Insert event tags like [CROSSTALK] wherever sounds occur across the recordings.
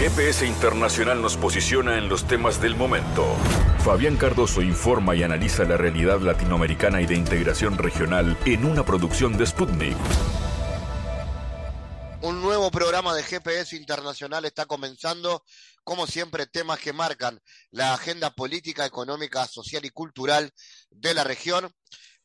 GPS Internacional nos posiciona en los temas del momento. Fabián Cardoso informa y analiza la realidad latinoamericana y de integración regional en una producción de Sputnik. Un nuevo programa de GPS Internacional está comenzando, como siempre, temas que marcan la agenda política, económica, social y cultural de la región.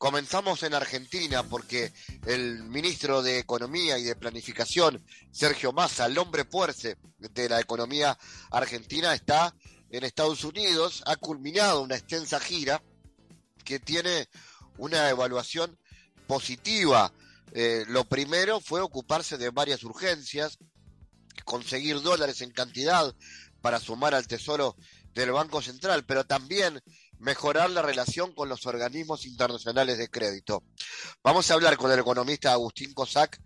Comenzamos en Argentina porque el ministro de Economía y de Planificación, Sergio Massa, el hombre puerce de la economía argentina, está en Estados Unidos, ha culminado una extensa gira que tiene una evaluación positiva. Eh, lo primero fue ocuparse de varias urgencias, conseguir dólares en cantidad para sumar al tesoro del Banco Central, pero también mejorar la relación con los organismos internacionales de crédito. Vamos a hablar con el economista Agustín Cosac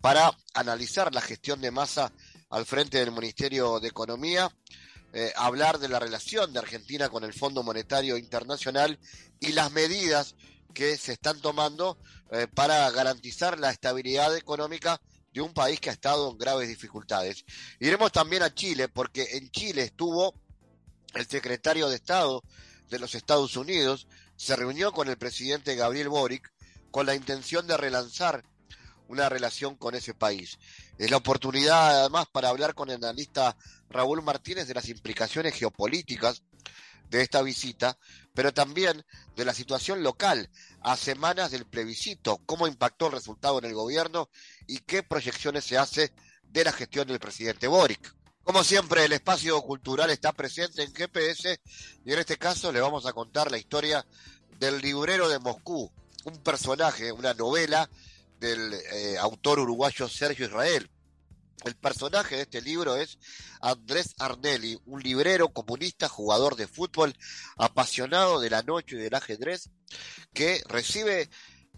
para analizar la gestión de masa al frente del Ministerio de Economía, eh, hablar de la relación de Argentina con el Fondo Monetario Internacional y las medidas que se están tomando eh, para garantizar la estabilidad económica de un país que ha estado en graves dificultades. Iremos también a Chile, porque en Chile estuvo el secretario de Estado de los Estados Unidos, se reunió con el presidente Gabriel Boric con la intención de relanzar una relación con ese país. Es la oportunidad además para hablar con el analista Raúl Martínez de las implicaciones geopolíticas de esta visita, pero también de la situación local a semanas del plebiscito, cómo impactó el resultado en el gobierno y qué proyecciones se hace de la gestión del presidente Boric. Como siempre, el espacio cultural está presente en GPS y en este caso le vamos a contar la historia del librero de Moscú, un personaje, una novela del eh, autor uruguayo Sergio Israel. El personaje de este libro es Andrés Arnelli, un librero comunista, jugador de fútbol, apasionado de la noche y del ajedrez, que recibe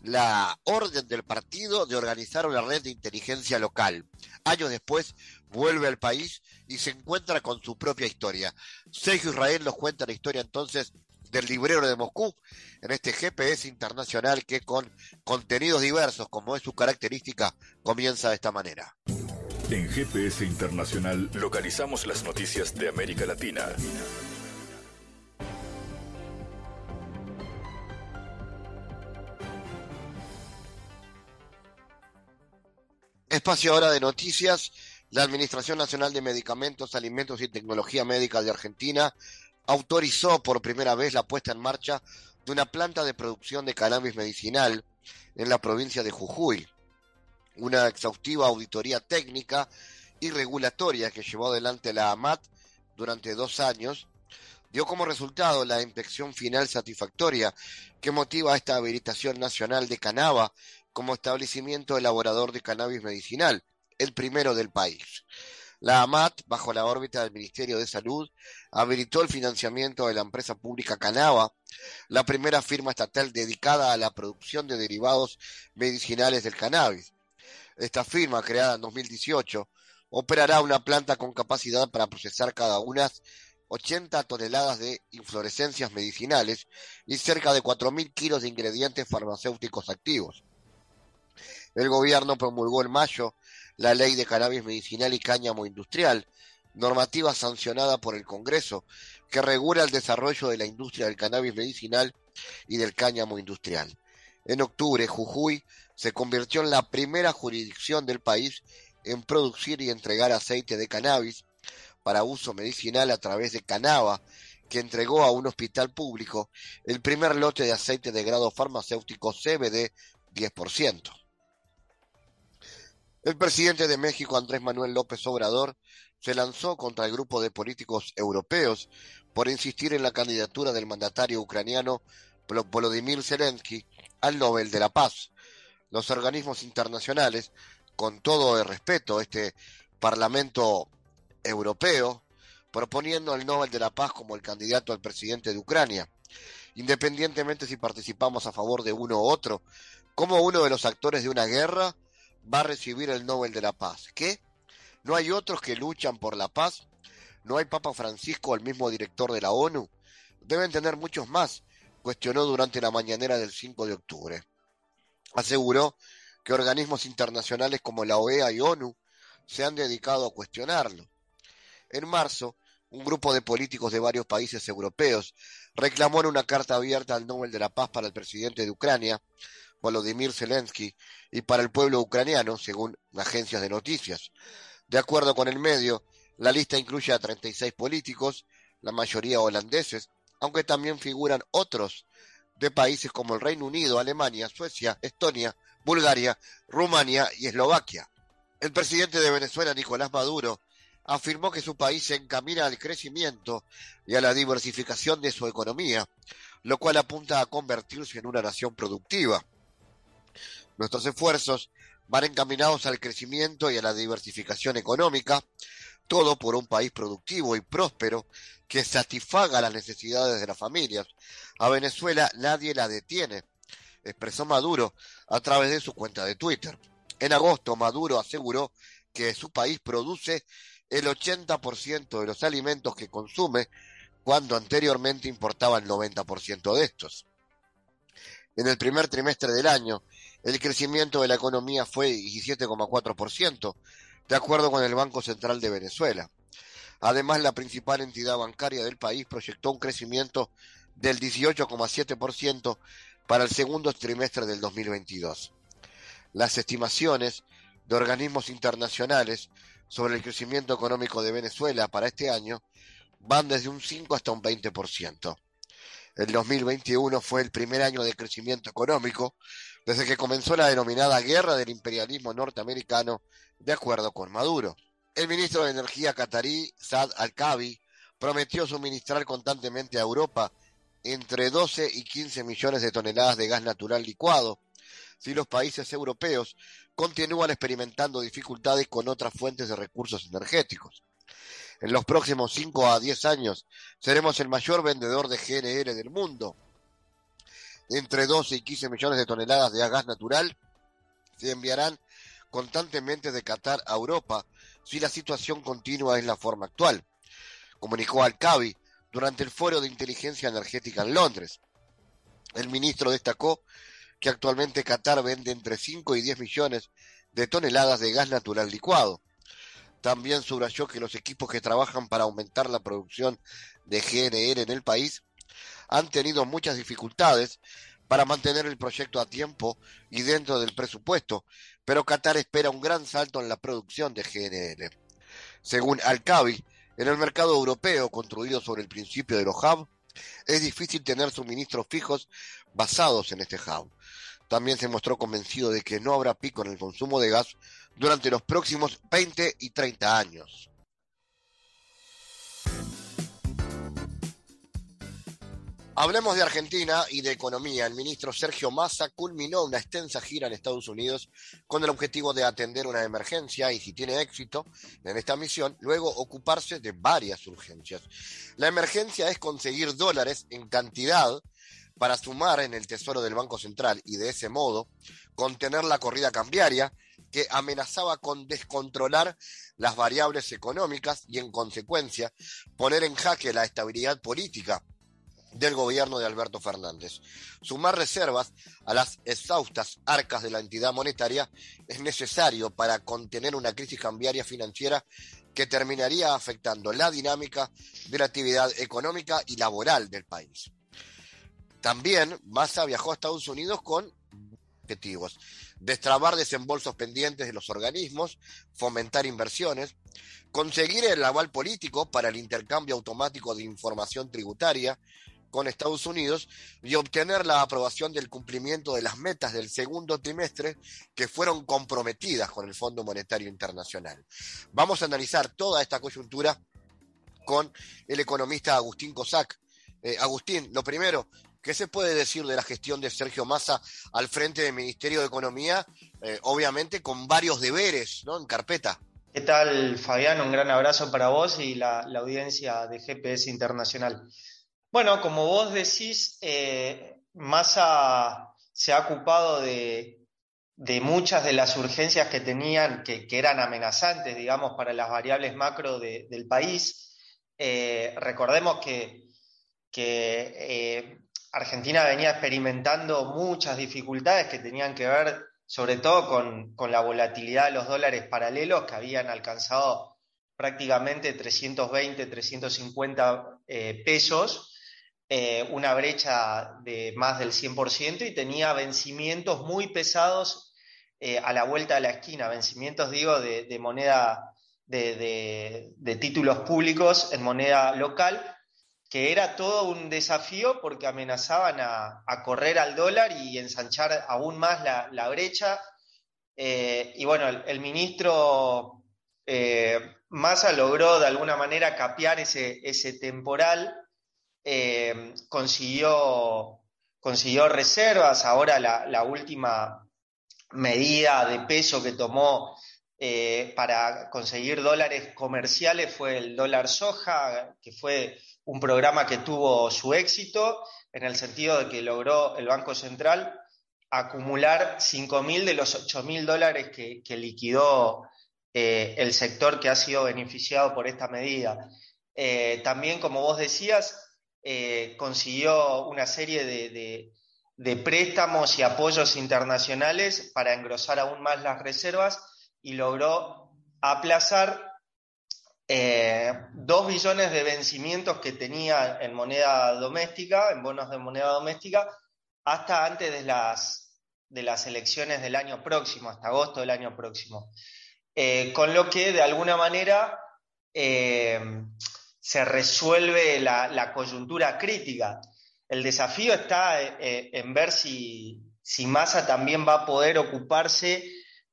la orden del partido de organizar una red de inteligencia local. Años después vuelve al país y se encuentra con su propia historia. Sergio Israel nos cuenta la historia entonces del librero de Moscú en este GPS internacional que con contenidos diversos, como es su característica, comienza de esta manera. En GPS Internacional localizamos las noticias de América Latina. Espacio ahora de noticias. La Administración Nacional de Medicamentos, Alimentos y Tecnología Médica de Argentina autorizó por primera vez la puesta en marcha de una planta de producción de cannabis medicinal en la provincia de Jujuy. Una exhaustiva auditoría técnica y regulatoria que llevó adelante la AMAT durante dos años dio como resultado la inspección final satisfactoria que motiva esta habilitación nacional de Canava como establecimiento elaborador de cannabis medicinal, el primero del país. La AMAT, bajo la órbita del Ministerio de Salud, habilitó el financiamiento de la empresa pública Canava, la primera firma estatal dedicada a la producción de derivados medicinales del cannabis. Esta firma, creada en 2018, operará una planta con capacidad para procesar cada una 80 toneladas de inflorescencias medicinales y cerca de 4.000 kilos de ingredientes farmacéuticos activos. El gobierno promulgó en mayo la ley de cannabis medicinal y cáñamo industrial, normativa sancionada por el Congreso, que regula el desarrollo de la industria del cannabis medicinal y del cáñamo industrial. En octubre, Jujuy se convirtió en la primera jurisdicción del país en producir y entregar aceite de cannabis para uso medicinal a través de Canava, que entregó a un hospital público el primer lote de aceite de grado farmacéutico CBD 10%. El presidente de México, Andrés Manuel López Obrador, se lanzó contra el grupo de políticos europeos por insistir en la candidatura del mandatario ucraniano Volodymyr Zelensky al Nobel de la Paz. Los organismos internacionales, con todo el respeto, este Parlamento Europeo, proponiendo al Nobel de la Paz como el candidato al presidente de Ucrania, independientemente si participamos a favor de uno u otro, como uno de los actores de una guerra va a recibir el Nobel de la Paz. ¿Qué? ¿No hay otros que luchan por la paz? ¿No hay Papa Francisco, el mismo director de la ONU? Deben tener muchos más, cuestionó durante la mañanera del 5 de octubre. Aseguró que organismos internacionales como la OEA y ONU se han dedicado a cuestionarlo. En marzo, un grupo de políticos de varios países europeos reclamó en una carta abierta al Nobel de la Paz para el presidente de Ucrania, Volodymyr Zelensky, y para el pueblo ucraniano, según agencias de noticias. De acuerdo con el medio, la lista incluye a 36 políticos, la mayoría holandeses, aunque también figuran otros de países como el Reino Unido, Alemania, Suecia, Estonia, Bulgaria, Rumania y Eslovaquia. El presidente de Venezuela, Nicolás Maduro, afirmó que su país se encamina al crecimiento y a la diversificación de su economía, lo cual apunta a convertirse en una nación productiva. Nuestros esfuerzos van encaminados al crecimiento y a la diversificación económica, todo por un país productivo y próspero que satisfaga las necesidades de las familias. A Venezuela nadie la detiene, expresó Maduro a través de su cuenta de Twitter. En agosto, Maduro aseguró que su país produce el 80% de los alimentos que consume, cuando anteriormente importaba el 90% de estos. En el primer trimestre del año, el crecimiento de la economía fue 17,4%, de acuerdo con el Banco Central de Venezuela. Además, la principal entidad bancaria del país proyectó un crecimiento del 18,7% para el segundo trimestre del 2022. Las estimaciones de organismos internacionales sobre el crecimiento económico de Venezuela para este año van desde un 5 hasta un 20%. El 2021 fue el primer año de crecimiento económico desde que comenzó la denominada guerra del imperialismo norteamericano, de acuerdo con Maduro. El ministro de Energía catarí, Saad Al-Kabi, prometió suministrar constantemente a Europa entre 12 y 15 millones de toneladas de gas natural licuado si los países europeos continúan experimentando dificultades con otras fuentes de recursos energéticos. En los próximos 5 a 10 años seremos el mayor vendedor de GNL del mundo. Entre 12 y 15 millones de toneladas de gas natural se enviarán constantemente de Qatar a Europa si la situación continúa en la forma actual, comunicó Al-Kabi durante el foro de inteligencia energética en Londres. El ministro destacó que actualmente Qatar vende entre 5 y 10 millones de toneladas de gas natural licuado. También subrayó que los equipos que trabajan para aumentar la producción de GNR en el país han tenido muchas dificultades para mantener el proyecto a tiempo y dentro del presupuesto, pero Qatar espera un gran salto en la producción de GNR. Según Al-Kabi, en el mercado europeo construido sobre el principio de los hubs, es difícil tener suministros fijos basados en este hub. También se mostró convencido de que no habrá pico en el consumo de gas durante los próximos 20 y 30 años. Hablemos de Argentina y de economía. El ministro Sergio Massa culminó una extensa gira en Estados Unidos con el objetivo de atender una emergencia y, si tiene éxito en esta misión, luego ocuparse de varias urgencias. La emergencia es conseguir dólares en cantidad para sumar en el tesoro del Banco Central y de ese modo contener la corrida cambiaria que amenazaba con descontrolar las variables económicas y en consecuencia poner en jaque la estabilidad política del gobierno de Alberto Fernández. Sumar reservas a las exhaustas arcas de la entidad monetaria es necesario para contener una crisis cambiaria financiera que terminaría afectando la dinámica de la actividad económica y laboral del país. También Massa viajó a Estados Unidos con objetivos. Destrabar desembolsos pendientes de los organismos, fomentar inversiones, conseguir el aval político para el intercambio automático de información tributaria, con Estados Unidos y obtener la aprobación del cumplimiento de las metas del segundo trimestre que fueron comprometidas con el Fondo Monetario Internacional. Vamos a analizar toda esta coyuntura con el economista Agustín Cosac. Eh, Agustín, lo primero, ¿qué se puede decir de la gestión de Sergio Massa al frente del Ministerio de Economía? Eh, obviamente con varios deberes ¿no? en carpeta. ¿Qué tal, Fabián? Un gran abrazo para vos y la audiencia de GPS Internacional. Bueno, como vos decís, eh, Massa se ha ocupado de, muchas de las urgencias que tenían, que, eran amenazantes, digamos, para las variables macro del país. Eh, recordemos que, eh, Argentina venía experimentando muchas dificultades que tenían que ver sobre todo con, con, la volatilidad de los dólares paralelos que habían alcanzado prácticamente 320, 350 eh, pesos, eh, una brecha de más del 100% y tenía vencimientos muy pesados eh, a la vuelta de la esquina, vencimientos, digo, de, moneda, de, títulos públicos en moneda local, que era todo un desafío porque amenazaban a, correr al dólar y ensanchar aún más la, brecha. y bueno, el ministro Massa logró de alguna manera capear ese, ese temporal, eh, consiguió, consiguió reservas, ahora la, última medida de peso que tomó eh, para conseguir dólares comerciales fue el dólar soja, que fue un programa que tuvo su éxito en el sentido de que logró el Banco Central acumular 5.000 de los 8.000 dólares que, liquidó eh, el sector que ha sido beneficiado por esta medida. Eh, también, como vos decías, eh, consiguió una serie de, préstamos y apoyos internacionales para engrosar aún más las reservas y logró aplazar dos billones de vencimientos que tenía en moneda doméstica, en bonos de moneda doméstica, hasta antes de las, de las elecciones del año próximo, hasta agosto del año próximo. Eh, con lo que de alguna manera eh, se resuelve la, coyuntura crítica. El desafío está eh, en ver si, si Massa también va a poder ocuparse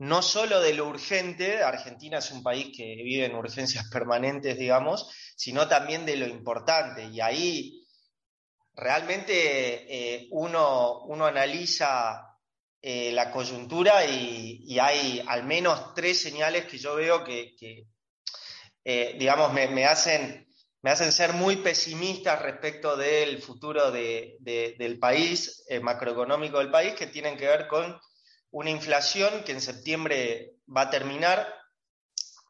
no solo de lo urgente, Argentina es un país que vive en urgencias permanentes, digamos, sino también de lo importante. Y ahí realmente uno, uno analiza eh, la coyuntura y, hay al menos tres señales que yo veo que, eh, digamos, me, hacen, me hacen ser muy pesimista respecto del futuro del país, eh, macroeconómico del país, que tienen que ver con una inflación que en septiembre va a terminar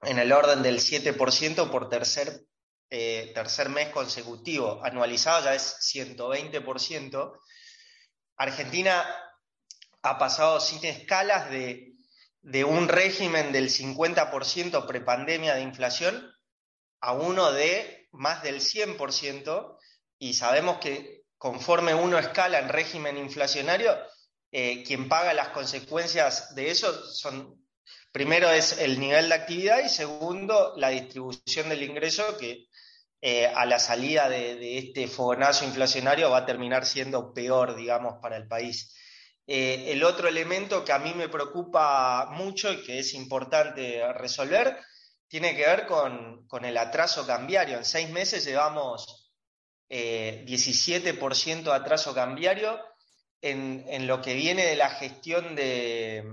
en el orden del 7% por tercer, tercer mes consecutivo. Anualizado ya es 120%. Argentina ha pasado sin escalas de, un régimen del 50% prepandemia de inflación a uno de más del 100%, y sabemos que conforme uno escala en régimen inflacionario, eh, quien paga las consecuencias de eso son, primero es el nivel de actividad y segundo, la distribución del ingreso que eh, a la salida de, este fogonazo inflacionario va a terminar siendo peor, digamos, para el país. Eh, el otro elemento que a mí me preocupa mucho y que es importante resolver tiene que ver con, el atraso cambiario. En seis meses llevamos 17% eh, de atraso cambiario. En, lo que viene de la gestión de,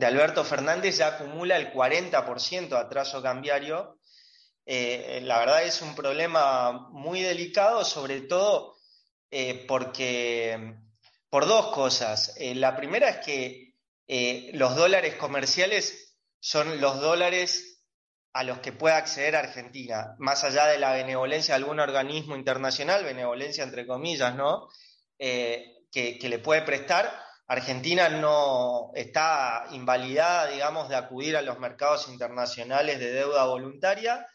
Alberto Fernández ya acumula el 40% de atraso cambiario. Eh, la verdad es un problema muy delicado, sobre todo porque por dos cosas. Eh, la primera es que eh, los dólares comerciales son los dólares a los que puede acceder Argentina, más allá de la benevolencia de algún organismo internacional, benevolencia entre comillas, ¿no? Que, le puede prestar. Argentina no está invalidada, digamos, de acudir a los mercados internacionales de deuda voluntaria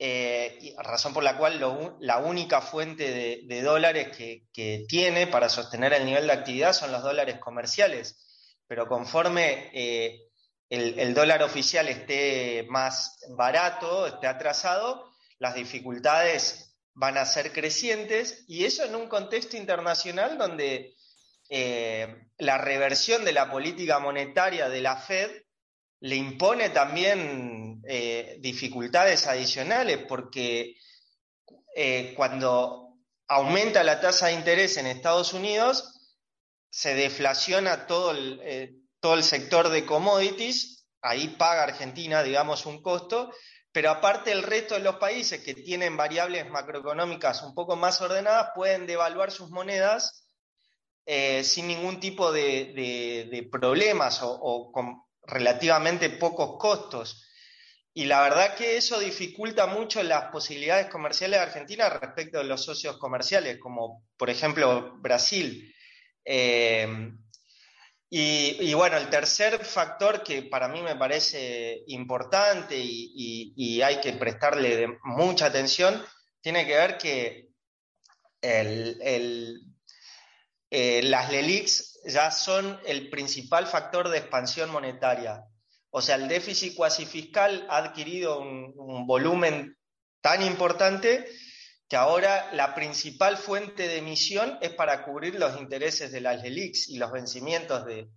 eh, razón por la cual la única fuente de, dólares que, tiene para sostener el nivel de actividad son los dólares comerciales. Pero conforme eh, el, dólar oficial esté más barato, esté atrasado, las dificultades van a ser crecientes y eso en un contexto internacional donde eh, la reversión de la política monetaria de la Fed le impone también eh, dificultades adicionales porque eh, cuando aumenta la tasa de interés en Estados Unidos, se deflaciona todo el, todo el sector de commodities, ahí paga Argentina, digamos, un costo, pero aparte el resto de los países que tienen variables macroeconómicas un poco más ordenadas pueden devaluar sus monedas sin ningún tipo de, problemas o, o con relativamente pocos costos. Y la verdad que eso dificulta mucho las posibilidades comerciales de Argentina respecto de los socios comerciales, como por ejemplo Brasil. Eh, Y, bueno, el tercer factor que para mí me parece importante y, hay que prestarle mucha atención, tiene que ver que eh, las LELIX ya son el principal factor de expansión monetaria. O sea, el déficit cuasi fiscal ha adquirido un, volumen tan importante que ahora la principal fuente de emisión es para cubrir los intereses de las LELIX y los vencimientos de,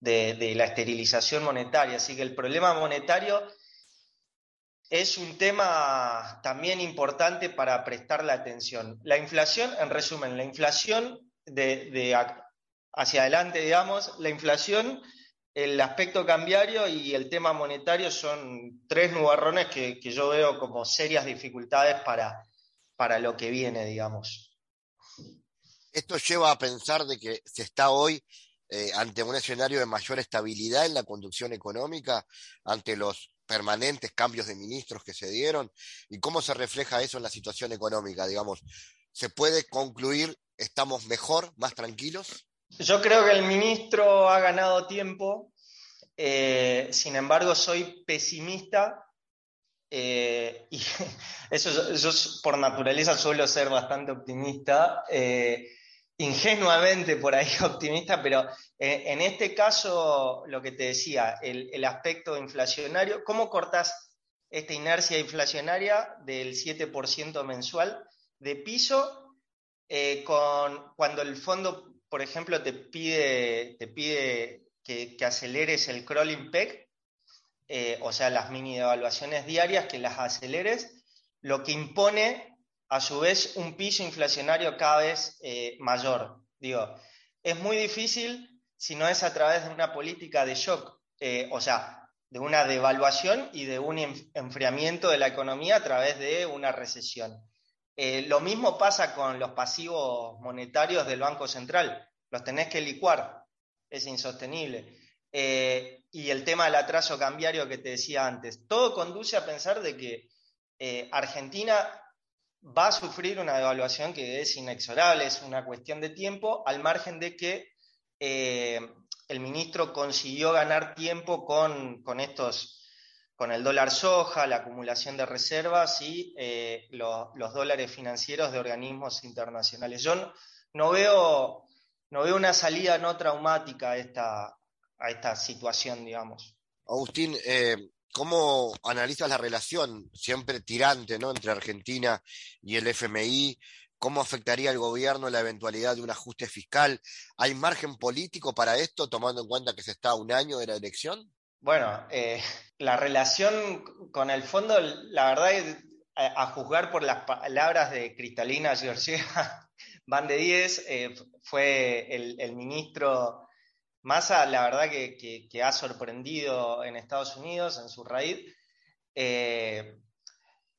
de, la esterilización monetaria. Así que el problema monetario es un tema también importante para prestarle atención. La inflación, en resumen, la inflación de, hacia adelante, digamos, la inflación, el aspecto cambiario y el tema monetario son tres nubarrones que, yo veo como serias dificultades para, para lo que viene, digamos. Esto lleva a pensar de que se está hoy eh, ante un escenario de mayor estabilidad en la conducción económica, ante los permanentes cambios de ministros que se dieron, y cómo se refleja eso en la situación económica, digamos. ¿Se puede concluir estamos mejor, más tranquilos? Yo creo que el ministro ha ganado tiempo, eh, sin embargo soy pesimista eh, y [LAUGHS] eso yo, por naturaleza suelo ser bastante optimista, eh, ingenuamente por ahí [LAUGHS] optimista, pero en este caso lo que te decía, el, el aspecto inflacionario, ¿cómo cortas esta inercia inflacionaria del 7% mensual de piso eh, con, cuando el fondo, por ejemplo, te pide, te pide que, aceleres el crawling peg, eh, o sea, las mini devaluaciones diarias, que las aceleres, lo que impone a su vez un piso inflacionario cada vez eh, mayor. Digo, es muy difícil si no es a través de una política de shock, o sea, de una devaluación y de un enfriamiento de la economía a través de una recesión. Eh, lo mismo pasa con los pasivos monetarios del Banco Central. Los tenés que licuar. Es insostenible. Eh, y el tema del atraso cambiario que te decía antes. Todo conduce a pensar de que eh, Argentina va a sufrir una devaluación que es inexorable, es una cuestión de tiempo, al margen de que el ministro consiguió ganar tiempo con, con estos con el dólar soja, la acumulación de reservas y eh, los dólares financieros de organismos internacionales. Yo no, veo, no veo una salida no traumática a esta, a esta situación, digamos. Agustín, eh, ¿cómo analizas la relación siempre tirante ¿no? entre Argentina y el FMI? ¿Cómo afectaría al gobierno la eventualidad de un ajuste fiscal? ¿Hay margen político para esto, tomando en cuenta que se está a un año de la elección? Bueno, eh, la relación con el fondo, la verdad, es, a, juzgar por las palabras de Cristalina Georgieva, [LAUGHS] van de 10, eh, fue el, ministro Massa, la verdad que, ha sorprendido en Estados Unidos, en su raíz. Eh,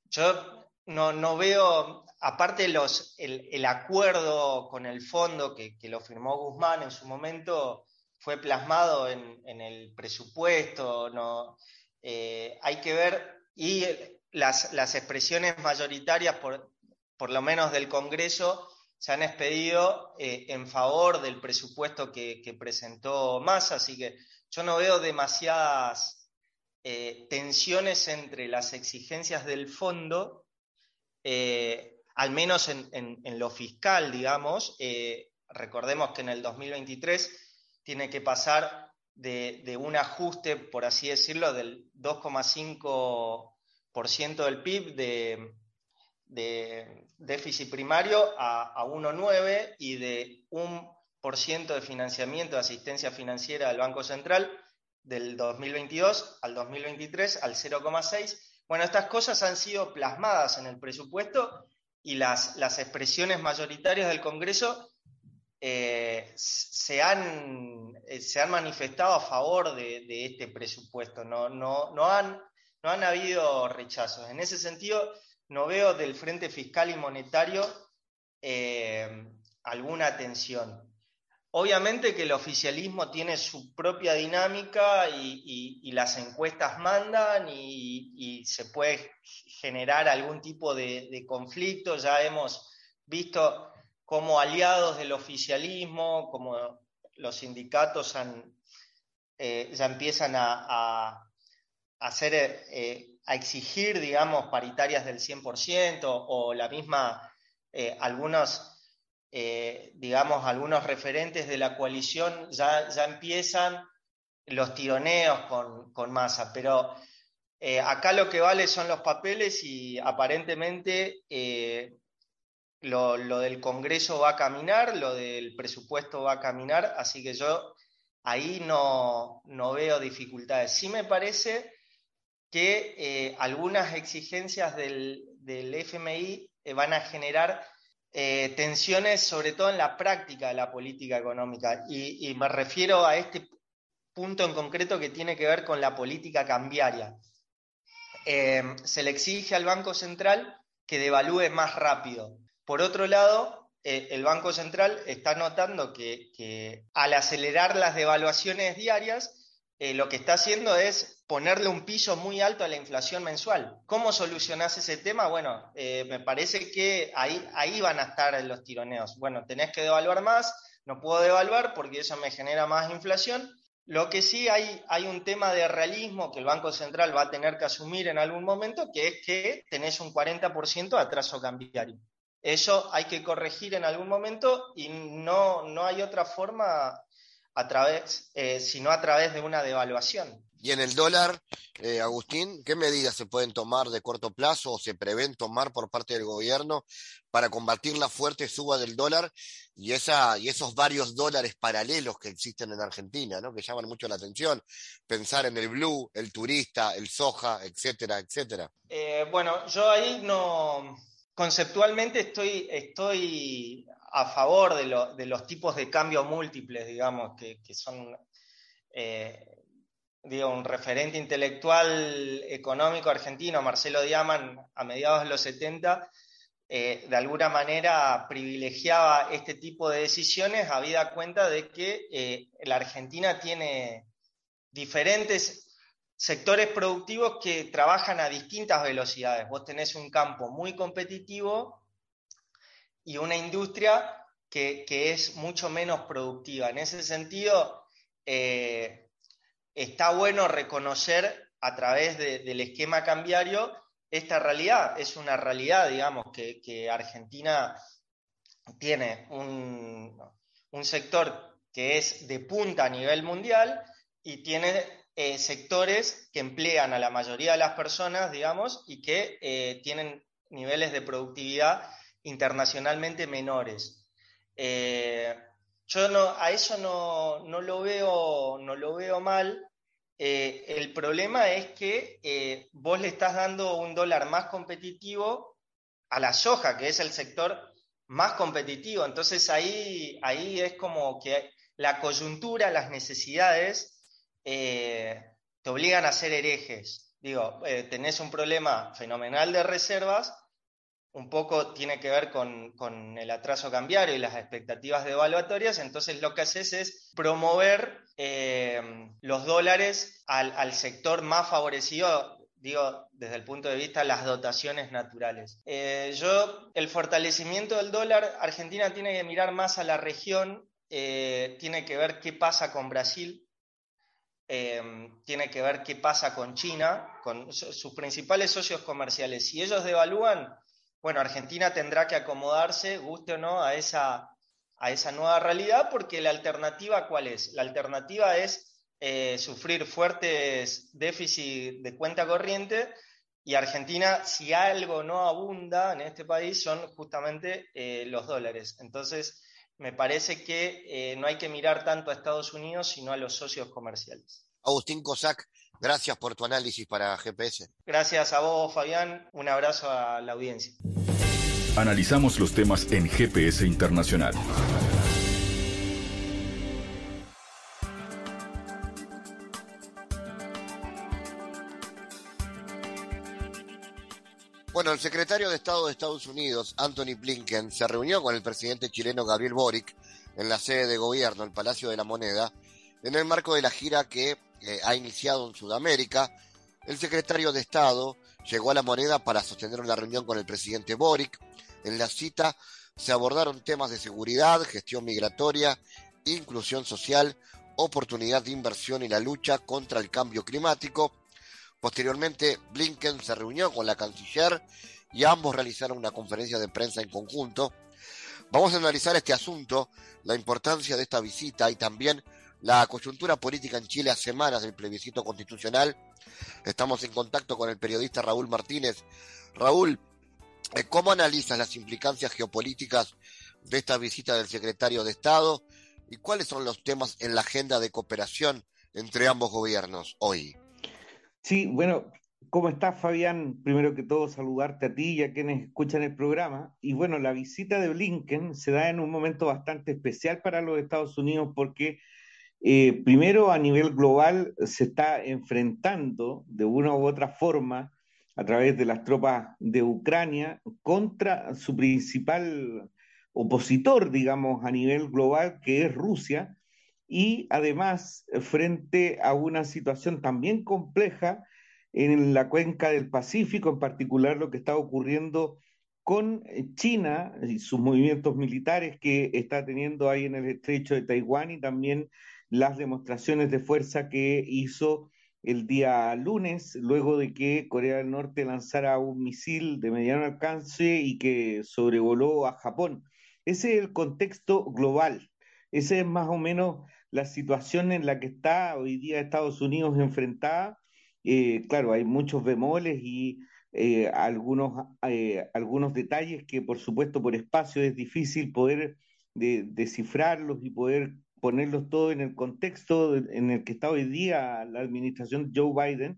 yo no, veo, aparte los, el, acuerdo con el fondo que, que lo firmó Guzmán en su momento, fue plasmado en, el presupuesto, no, eh, hay que ver, y las, expresiones mayoritarias, por, por, lo menos del Congreso, se han expedido eh, en favor del presupuesto que, presentó Massa, así que yo no veo demasiadas eh, tensiones entre las exigencias del fondo, al menos en, lo fiscal, digamos. recordemos que en el 2023 tiene que pasar de, un ajuste, por así decirlo, del 2,5% del PIB de, déficit primario a, 1,9% y de un por ciento de financiamiento de asistencia financiera del Banco Central del 2022 al 2023 al 0,6%. Bueno, estas cosas han sido plasmadas en el presupuesto y las, las expresiones mayoritarias del Congreso eh, se, han, eh, se, han, manifestado a favor de, este presupuesto, no, no, no, han, no han habido rechazos. En ese sentido, no veo del Frente Fiscal y Monetario eh, alguna tensión. Obviamente que el oficialismo tiene su propia dinámica y, las encuestas mandan y, se puede generar algún tipo de, conflicto. Ya hemos visto como aliados del oficialismo, como los sindicatos han, eh, ya empiezan a, hacer, eh, a exigir, digamos, paritarias del 100% o la misma, algunos, digamos, algunos referentes de la coalición ya, ya empiezan los tironeos con, con masa, pero acá lo que vale son los papeles y aparentemente lo, del Congreso va a caminar, lo del presupuesto va a caminar, así que yo ahí no, veo dificultades. Sí me parece que eh, algunas exigencias del, FMI eh, van a generar eh, tensiones, sobre todo en la práctica de la política económica, y, me refiero a este punto en concreto que tiene que ver con la política cambiaria. se le exige al Banco Central que devalúe más rápido. Por otro lado, el Banco Central está notando que, al acelerar las devaluaciones diarias, lo que está haciendo es ponerle un piso muy alto a la inflación mensual. ¿Cómo solucionás ese tema? Bueno, eh, me parece que ahí, ahí van a estar los tironeos. Bueno, tenés que devaluar más, no puedo devaluar porque eso me genera más inflación. Lo que sí hay, hay un tema de realismo que el Banco Central va a tener que asumir en algún momento, que es que tenés un 40% de atraso cambiario. Eso hay que corregir en algún momento y no, no hay otra forma a través, eh, sino a través de una devaluación. Y en el dólar, eh, Agustín, ¿qué medidas se pueden tomar de corto plazo o se prevén tomar por parte del gobierno para combatir la fuerte suba del dólar y, esa, y esos varios dólares paralelos que existen en Argentina, ¿no? que llaman mucho la atención? Pensar en el blue, el turista, el soja, etcétera, etcétera. Eh, bueno, yo ahí no, conceptualmente estoy, estoy a favor de, los tipos de cambio múltiples, digamos, que, son, eh, digo, un referente intelectual económico argentino, Marcelo Diaman, a mediados de los 70, eh, de alguna manera privilegiaba este tipo de decisiones, habida cuenta de que eh, la Argentina tiene diferentes sectores productivos que trabajan a distintas velocidades. Vos tenés un campo muy competitivo y una industria que, es mucho menos productiva. En ese sentido, eh, está bueno reconocer a través del esquema cambiario esta realidad. Es una realidad, digamos, que, Argentina tiene un, sector que es de punta a nivel mundial y tiene eh, sectores que emplean a la mayoría de las personas, digamos, y que eh, tienen niveles de productividad internacionalmente menores. Eh, yo no, a eso no, lo veo, no lo veo mal. el problema es que vos le estás dando un dólar más competitivo a la soja, que es el sector más competitivo. Entonces ahí, ahí es como que la coyuntura, las necesidades eh, te obligan a ser herejes. Digo, eh, tenés un problema fenomenal de reservas, un poco tiene que ver con, el atraso cambiario y las expectativas devaluatorias, entonces lo que haces es promover eh, los dólares al, sector más favorecido digo, desde el punto de vista de las dotaciones naturales. yo, el fortalecimiento del dólar, Argentina tiene que mirar más a la región, tiene que ver qué pasa con Brasil, tiene que ver qué pasa con China, con sus principales socios comerciales. Si ellos devalúan, bueno, Argentina tendrá que acomodarse, guste o no, a esa, a esa nueva realidad, porque la alternativa, ¿cuál es? La alternativa es eh, sufrir fuertes déficits de cuenta corriente y Argentina, si algo no abunda en este país, son justamente eh, los dólares. Entonces, me parece que eh, no hay que mirar tanto a Estados Unidos, sino a los socios comerciales. Agustín Cosac, gracias por tu análisis para GPS. Gracias a vos, Fabián. Un abrazo a la audiencia. Analizamos los temas en GPS Internacional. Bueno, el secretario de Estado de Estados Unidos, Anthony Blinken, se reunió con el presidente chileno Gabriel Boric en la sede de gobierno, el Palacio de la Moneda, en el marco de la gira que eh, ha iniciado en Sudamérica. El secretario de Estado llegó a la moneda para sostener una reunión con el presidente Boric. En la cita se abordaron temas de seguridad, gestión migratoria, inclusión social, oportunidad de inversión y la lucha contra el cambio climático. Posteriormente, Blinken se reunió con la canciller y ambos realizaron una conferencia de prensa en conjunto. Vamos a analizar este asunto, la importancia de esta visita y también la coyuntura política en Chile a semanas del plebiscito constitucional. Estamos en contacto con el periodista Raúl Martínez. Raúl, eh, ¿cómo analizas las implicancias geopolíticas de esta visita del secretario de Estado y cuáles son los temas en la agenda de cooperación entre ambos gobiernos hoy? Sí, bueno, ¿cómo estás, Fabián? Primero que todo, saludarte a ti y a quienes escuchan el programa. Y bueno, la visita de Blinken se da en un momento bastante especial para los Estados Unidos porque eh, primero a nivel global se está enfrentando de una u otra forma a través de las tropas de Ucrania contra su principal opositor, digamos, a nivel global, que es Rusia, y además frente a una situación también compleja en la cuenca del Pacífico, en particular lo que está ocurriendo con China y sus movimientos militares que está teniendo ahí en el estrecho de Taiwán y también las demostraciones de fuerza que hizo el día lunes, luego de que Corea del Norte lanzara un misil de mediano alcance y que sobrevoló a Japón. Ese es el contexto global. Esa es más o menos la situación en la que está hoy día Estados Unidos enfrentada. Eh, claro, hay muchos bemoles y eh, algunos, eh, algunos detalles que, por supuesto, por espacio es difícil poder descifrarlos y poder ponerlos todos en el contexto en el que está hoy día la administración Joe Biden,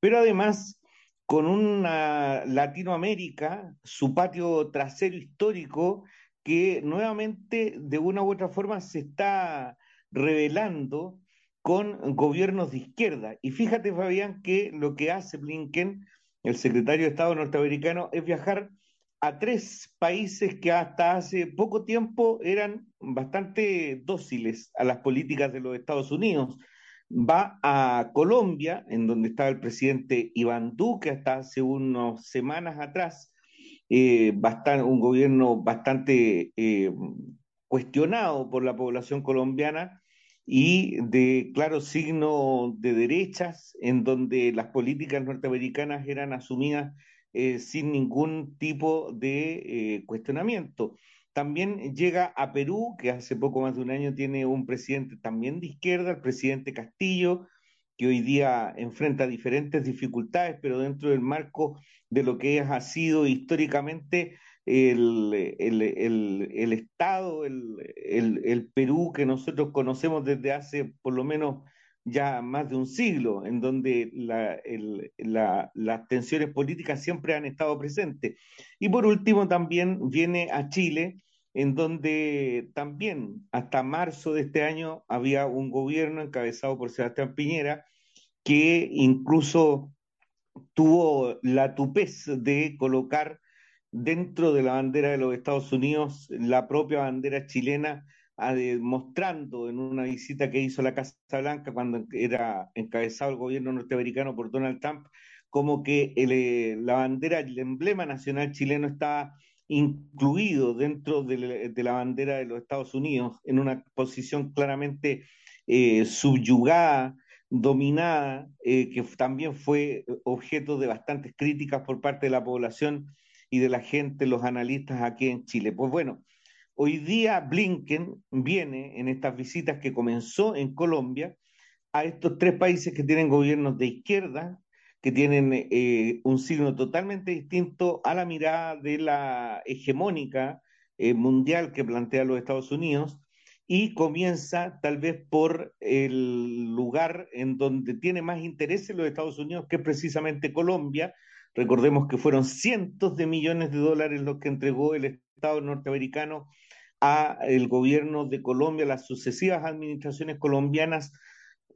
pero además con una Latinoamérica, su patio trasero histórico, que nuevamente de una u otra forma se está revelando con gobiernos de izquierda. Y fíjate, Fabián, que lo que hace Blinken, el secretario de Estado norteamericano, es viajar a tres países que hasta hace poco tiempo eran bastante dóciles a las políticas de los Estados Unidos. Va a Colombia, en donde estaba el presidente Iván Duque hasta hace unas semanas atrás, eh, un gobierno bastante eh, cuestionado por la población colombiana y de claro signo de derechas, en donde las políticas norteamericanas eran asumidas eh, sin ningún tipo de eh, cuestionamiento. También llega a Perú, que hace poco más de un año tiene un presidente también de izquierda, el presidente Castillo, que hoy día enfrenta diferentes dificultades, pero dentro del marco de lo que ha sido históricamente el, el Estado, el, Perú que nosotros conocemos desde hace por lo menos ya más de un siglo, en donde las tensiones políticas siempre han estado presentes. Y por último también viene a Chile, en donde también hasta marzo de este año había un gobierno encabezado por Sebastián Piñera que incluso tuvo la tupez de colocar dentro de la bandera de los Estados Unidos la propia bandera chilena mostrando en una visita que hizo la Casa Blanca cuando era encabezado el gobierno norteamericano por Donald Trump, como que eh, la bandera, el emblema nacional chileno estaba incluido dentro de, la bandera de los Estados Unidos, en una posición claramente eh, subyugada, dominada, eh, que también fue objeto de bastantes críticas por parte de la población y de la gente, los analistas aquí en Chile. Pues bueno, Hoy día Blinken viene en estas visitas que comenzó en Colombia a estos tres países que tienen gobiernos de izquierda, que tienen eh, un signo totalmente distinto a la mirada de la hegemónica eh, mundial que plantea los Estados Unidos y comienza tal vez por el lugar en donde tiene más interés en los Estados Unidos, que es precisamente Colombia. Recordemos que fueron cientos de millones de dólares los que entregó el Estado norteamericano a el gobierno de Colombia, las sucesivas administraciones colombianas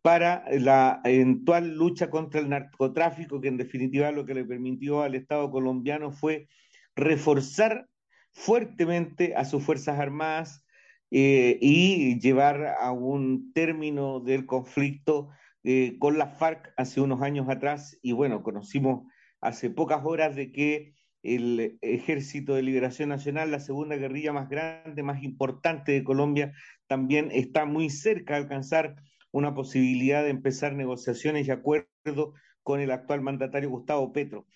para la eventual lucha contra el narcotráfico, que en definitiva lo que le permitió al Estado colombiano fue reforzar fuertemente a sus Fuerzas Armadas eh, y llevar a un término del conflicto eh, con la FARC hace unos años atrás. Y bueno, conocimos hace pocas horas de que el Ejército de Liberación Nacional, la segunda guerrilla más grande, más importante de Colombia, también está muy cerca de alcanzar una posibilidad de empezar negociaciones y acuerdos con el actual mandatario Gustavo Petro.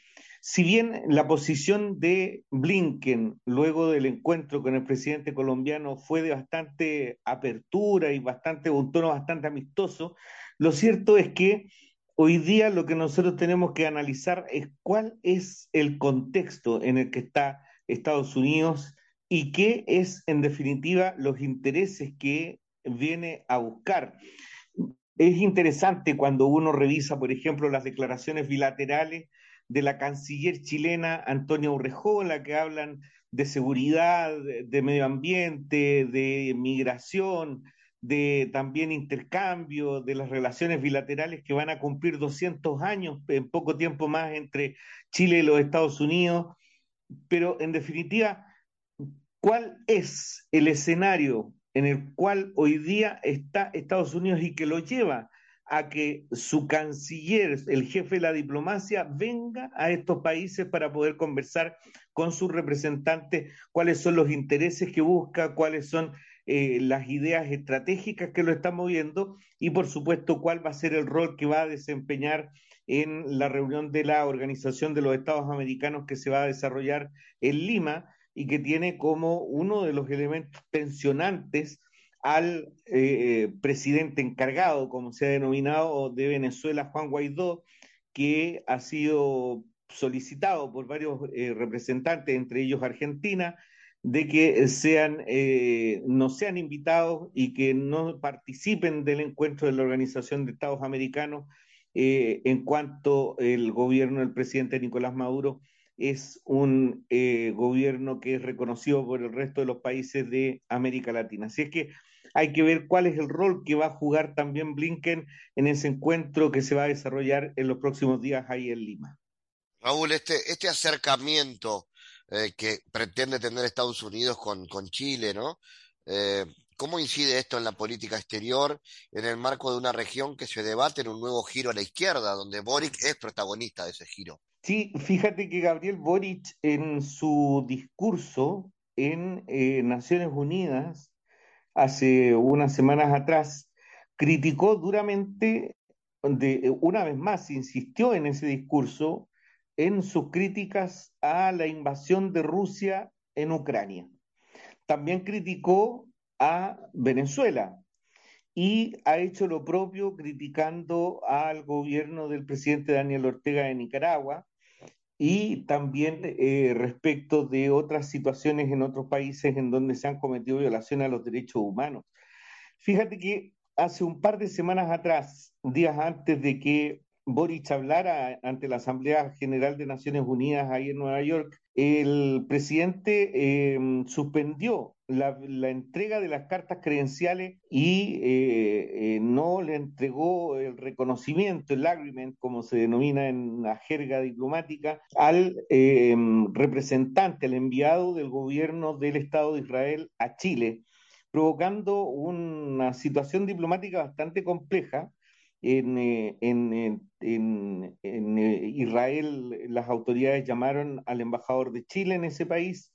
Si bien la posición de Blinken luego del encuentro con el presidente colombiano fue de bastante apertura y bastante un tono bastante amistoso, lo cierto es que hoy día lo que nosotros tenemos que analizar es cuál es el contexto en el que está Estados Unidos y qué es en definitiva los intereses que viene a buscar. Es interesante cuando uno revisa, por ejemplo, las declaraciones bilaterales de la canciller chilena Antonia Urrejola, que hablan de seguridad, de medio ambiente, de migración, de también intercambio, de las relaciones bilaterales que van a cumplir 200 años en poco tiempo más entre Chile y los Estados Unidos. Pero en definitiva, ¿cuál es el escenario en el cual hoy día está Estados Unidos y que lo lleva a que su canciller, el jefe de la diplomacia, venga a estos países para poder conversar con sus representantes cuáles son los intereses que busca, cuáles son eh, las ideas estratégicas que lo están moviendo y, por supuesto, cuál va a ser el rol que va a desempeñar en la reunión de la Organización de los Estados Americanos que se va a desarrollar en Lima y que tiene como uno de los elementos tensionantes al eh, presidente encargado, como se ha denominado, de Venezuela, Juan Guaidó, que ha sido solicitado por varios eh, representantes, entre ellos Argentina, de que sean, eh, no sean invitados y que no participen del encuentro de la Organización de Estados Americanos en cuanto el gobierno del presidente Nicolás Maduro es un gobierno que es reconocido por el resto de los países de América Latina. Así es que hay que ver cuál es el rol que va a jugar también Blinken en ese encuentro que se va a desarrollar en los próximos días ahí en Lima. Raúl, este, este acercamiento eh, que pretende tener Estados Unidos con, con Chile, ¿no? Eh, ¿Cómo incide esto en la política exterior en el marco de una región que se debate en un nuevo giro a la izquierda, donde Boric es protagonista de ese giro? Sí, fíjate que Gabriel Boric en su discurso en eh, Naciones Unidas hace unas semanas atrás, criticó duramente, de, una vez más, insistió en ese discurso en sus críticas a la invasión de Rusia en Ucrania. También criticó a Venezuela y ha hecho lo propio criticando al gobierno del presidente Daniel Ortega de Nicaragua, y también eh, respecto de otras situaciones en otros países en donde se han cometido violaciones a los derechos humanos. Fíjate que hace un par de semanas atrás, días antes de que Boric hablara ante la Asamblea General de Naciones Unidas ahí en Nueva York, el presidente em, suspendió la, entrega de las cartas credenciales y eh, eh, no le entregó el reconocimiento, el agreement, como se denomina en la jerga diplomática, al em, representante, al enviado del gobierno del Estado de Israel a Chile, provocando una situación diplomática bastante compleja eh, en, en, en, eh, Israel las autoridades llamaron al embajador de Chile en ese país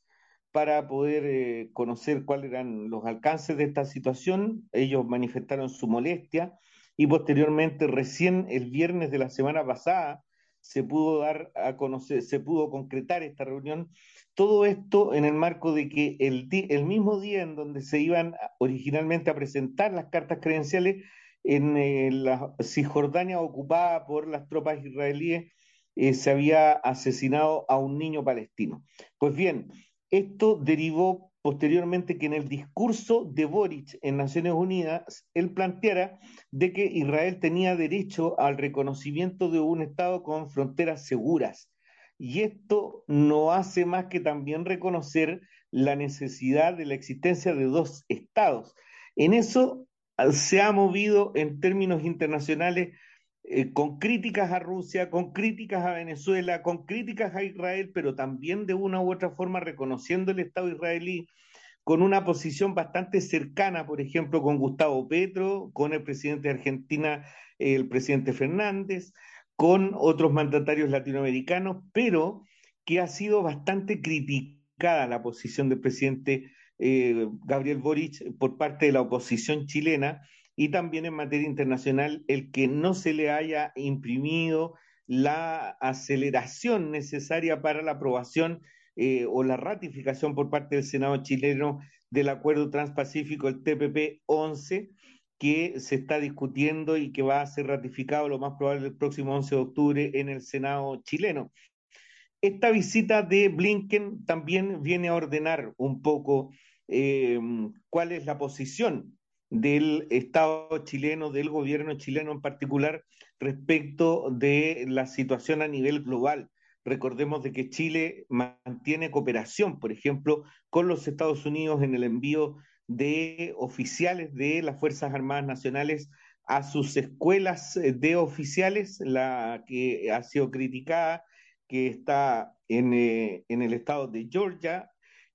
para poder eh, conocer cuáles eran los alcances de esta situación. Ellos manifestaron su molestia y posteriormente, recién el viernes de la semana pasada, se pudo dar a conocer, se pudo concretar esta reunión. Todo esto en el marco de que el, el mismo día en donde se iban originalmente a presentar las cartas credenciales, en eh, la Cisjordania ocupada por las tropas israelíes eh, se había asesinado a un niño palestino. Pues bien, esto derivó posteriormente que en el discurso de Boric en Naciones Unidas, él planteara de que Israel tenía derecho al reconocimiento de un Estado con fronteras seguras. Y esto no hace más que también reconocer la necesidad de la existencia de dos estados. En eso se ha movido en términos internacionales eh, con críticas a Rusia, con críticas a Venezuela, con críticas a Israel, pero también de una u otra forma reconociendo el Estado israelí con una posición bastante cercana, por ejemplo, con Gustavo Petro, con el presidente de Argentina, el presidente Fernández, con otros mandatarios latinoamericanos, pero que ha sido bastante criticada la posición del presidente eh, Gabriel Boric por parte de la oposición chilena y también en materia internacional el que no se le haya imprimido la aceleración necesaria para la aprobación eh, o la ratificación por parte del Senado chileno del Acuerdo Transpacífico, el TPP 11, que se está discutiendo y que va a ser ratificado lo más probable el próximo 11 de octubre en el Senado chileno. Esta visita de Blinken también viene a ordenar un poco eh, cuál es la posición del Estado chileno, del gobierno chileno en particular, respecto de la situación a nivel global. Recordemos de que Chile mantiene cooperación, por ejemplo, con los Estados Unidos en el envío de oficiales de las Fuerzas Armadas Nacionales a sus escuelas de oficiales, la que ha sido criticada, que está en, eh, en el estado de Georgia,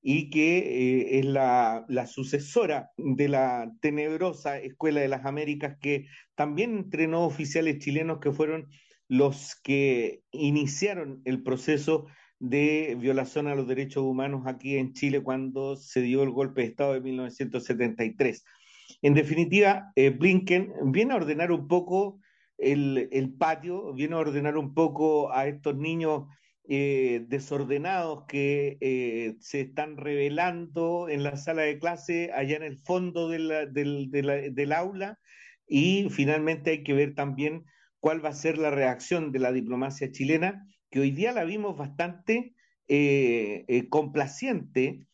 y que eh, es la, sucesora de la tenebrosa Escuela de las Américas, que también entrenó oficiales chilenos que fueron los que iniciaron el proceso de violación a los derechos humanos aquí en Chile cuando se dio el golpe de Estado de 1973. En definitiva, eh, Blinken viene a ordenar un poco el, el patio, viene a ordenar un poco a estos niños eh, desordenados que eh, se están revelando en la sala de clase, allá en el fondo del, aula, y finalmente hay que ver también cuál va a ser la reacción de la diplomacia chilena, que hoy día la vimos bastante eh, complaciente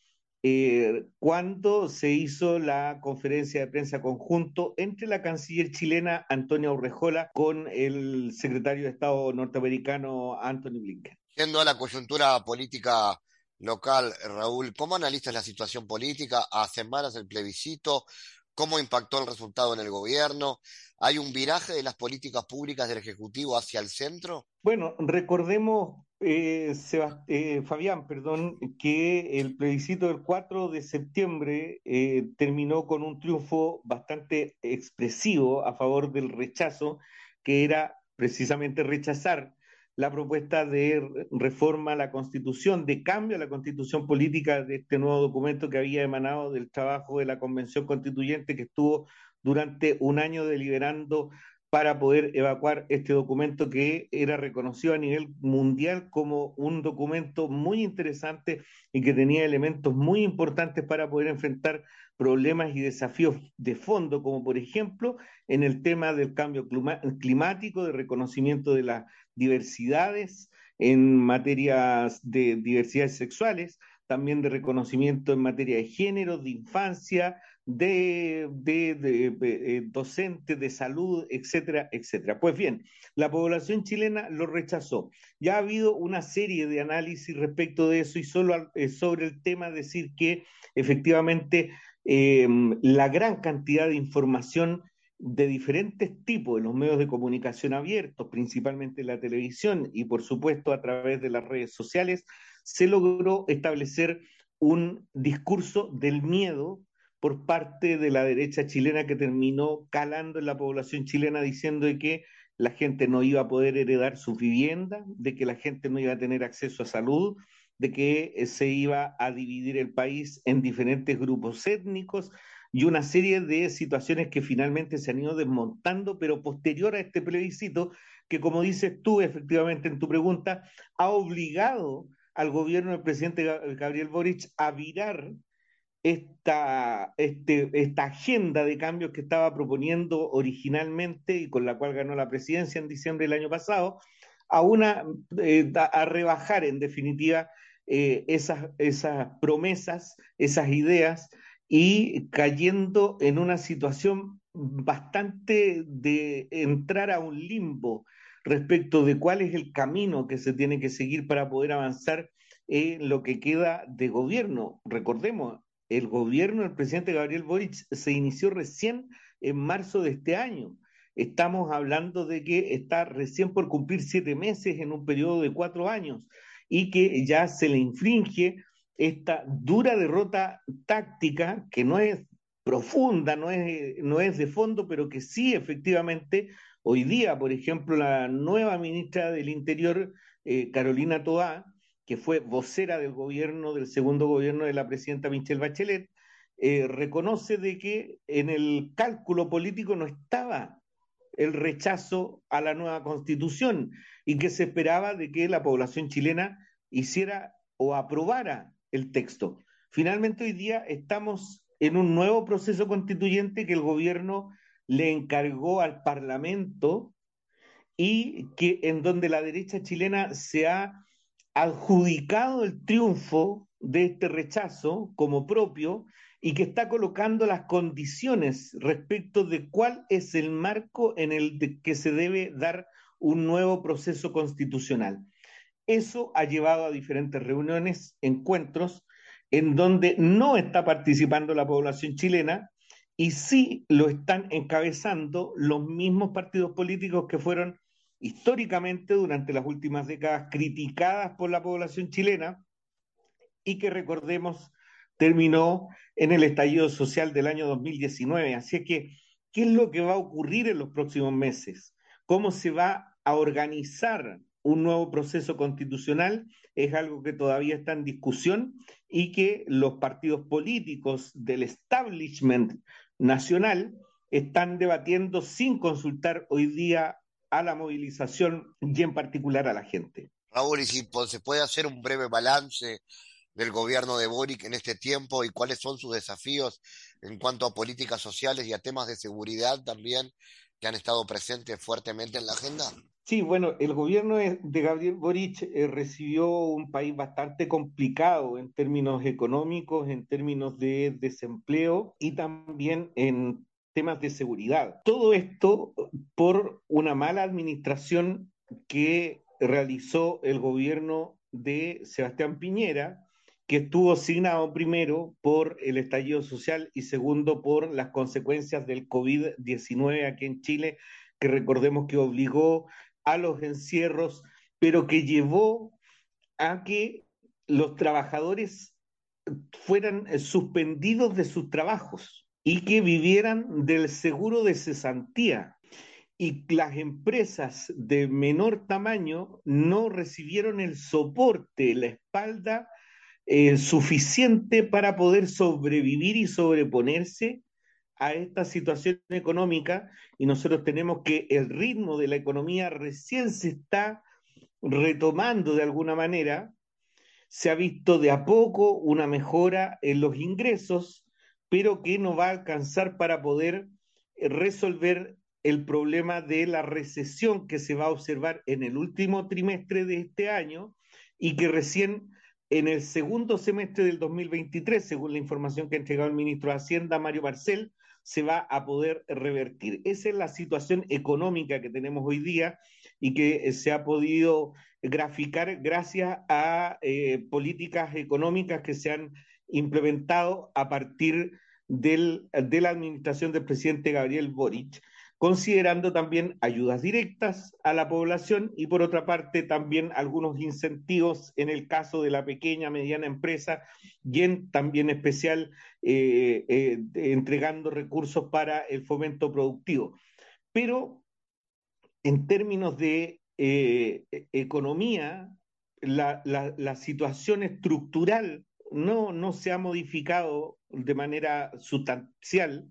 cuando se hizo la conferencia de prensa conjunto entre la canciller chilena Antonia Urrejola con el secretario de Estado norteamericano Anthony Blinken. Yendo a la coyuntura política local, Raúl, ¿cómo analizas la situación política a semanas del plebiscito? ¿Cómo impactó el resultado en el gobierno? ¿Hay un viraje de las políticas públicas del Ejecutivo hacia el centro? Bueno, recordemos, eh, eh, Fabián, perdón, que el plebiscito del 4 de septiembre eh, terminó con un triunfo bastante expresivo a favor del rechazo, que era precisamente rechazar la propuesta de reforma a la constitución, de cambio a la constitución política de este nuevo documento que había emanado del trabajo de la convención constituyente que estuvo durante un año deliberando para poder evacuar este documento que era reconocido a nivel mundial como un documento muy interesante y que tenía elementos muy importantes para poder enfrentar problemas y desafíos de fondo, como por ejemplo en el tema del cambio climático, de reconocimiento de las diversidades en materias de diversidades sexuales, también de reconocimiento en materia de género, de infancia, de, de, eh, docentes, de salud, etcétera, etcétera. Pues bien, la población chilena lo rechazó. Ya ha habido una serie de análisis respecto de eso y solo eh, sobre el tema decir que efectivamente em, la gran cantidad de información de diferentes tipos en los medios de comunicación abiertos, principalmente la televisión y por supuesto a través de las redes sociales, se logró establecer un discurso del miedo por parte de la derecha chilena que terminó calando en la población chilena diciendo de que la gente no iba a poder heredar su vivienda, de que la gente no iba a tener acceso a salud, de que eh, se iba a dividir el país en diferentes grupos étnicos y una serie de situaciones que finalmente se han ido desmontando, pero posterior a este plebiscito, que como dices tú efectivamente en tu pregunta, ha obligado al gobierno del presidente Gabriel Boric a virar esta, este, esta agenda de cambios que estaba proponiendo originalmente y con la cual ganó la presidencia en diciembre del año pasado, a, una, eh, a rebajar en definitiva eh, esas, esas promesas, esas ideas y cayendo en una situación bastante de entrar a un limbo respecto de cuál es el camino que se tiene que seguir para poder avanzar en lo que queda de gobierno. Recordemos, el gobierno del presidente Gabriel Boric se inició recién en marzo de este año. Estamos hablando de que está recién por cumplir siete meses en un periodo de cuatro años y que ya se le infringe esta dura derrota táctica que no es profunda, no es, no es de fondo, pero que sí efectivamente hoy día, por ejemplo, la nueva ministra del Interior, eh, Carolina Toá, que fue vocera del gobierno, del segundo gobierno de la presidenta Michelle Bachelet, eh, reconoce de que en el cálculo político no estaba el rechazo a la nueva constitución y que se esperaba de que la población chilena hiciera o aprobara el texto. Finalmente hoy día estamos en un nuevo proceso constituyente que el gobierno le encargó al Parlamento y que en donde la derecha chilena se ha adjudicado el triunfo de este rechazo como propio y que está colocando las condiciones respecto de cuál es el marco en el que se debe dar un nuevo proceso constitucional. Eso ha llevado a diferentes reuniones, encuentros, en donde no está participando la población chilena y sí lo están encabezando los mismos partidos políticos que fueron históricamente durante las últimas décadas criticadas por la población chilena y que recordemos terminó en el estallido social del año 2019. Así que, ¿qué es lo que va a ocurrir en los próximos meses? ¿Cómo se va a organizar un nuevo proceso constitucional? Es algo que todavía está en discusión y que los partidos políticos del establishment nacional están debatiendo sin consultar hoy día a la movilización y en particular a la gente. Raúl, y si se puede hacer un breve balance del gobierno de Boric en este tiempo y cuáles son sus desafíos en cuanto a políticas sociales y a temas de seguridad también que han estado presentes fuertemente en la agenda? Sí, bueno, el gobierno de Gabriel Boric eh, recibió un país bastante complicado en términos económicos, en términos de desempleo y también en temas de seguridad. Todo esto por una mala administración que realizó el gobierno de Sebastián Piñera, que estuvo asignado primero por el estallido social y segundo por las consecuencias del COVID-19 aquí en Chile, que recordemos que obligó a los encierros, pero que llevó a que los trabajadores fueran suspendidos de sus trabajos y que vivieran del seguro de cesantía. Y las empresas de menor tamaño no recibieron el soporte, la espalda eh, suficiente para poder sobrevivir y sobreponerse a esta situación económica y nosotros tenemos que el ritmo de la economía recién se está retomando de alguna manera, se ha visto de a poco una mejora en los ingresos, pero que no va a alcanzar para poder resolver el problema de la recesión que se va a observar en el último trimestre de este año y que recién en el segundo semestre del 2023, según la información que ha entregado el ministro de Hacienda, Mario Barcel, se va a poder revertir. Esa es la situación económica que tenemos hoy día y que eh, se ha podido graficar gracias a eh, políticas económicas que se han implementado a partir del, de la administración del presidente Gabriel Boric considerando también ayudas directas a la población y por otra parte también algunos incentivos en el caso de la pequeña, mediana empresa y en también especial eh, eh, entregando recursos para el fomento productivo. Pero en términos de eh, economía, la, la, situación estructural no, no se ha modificado de manera sustancial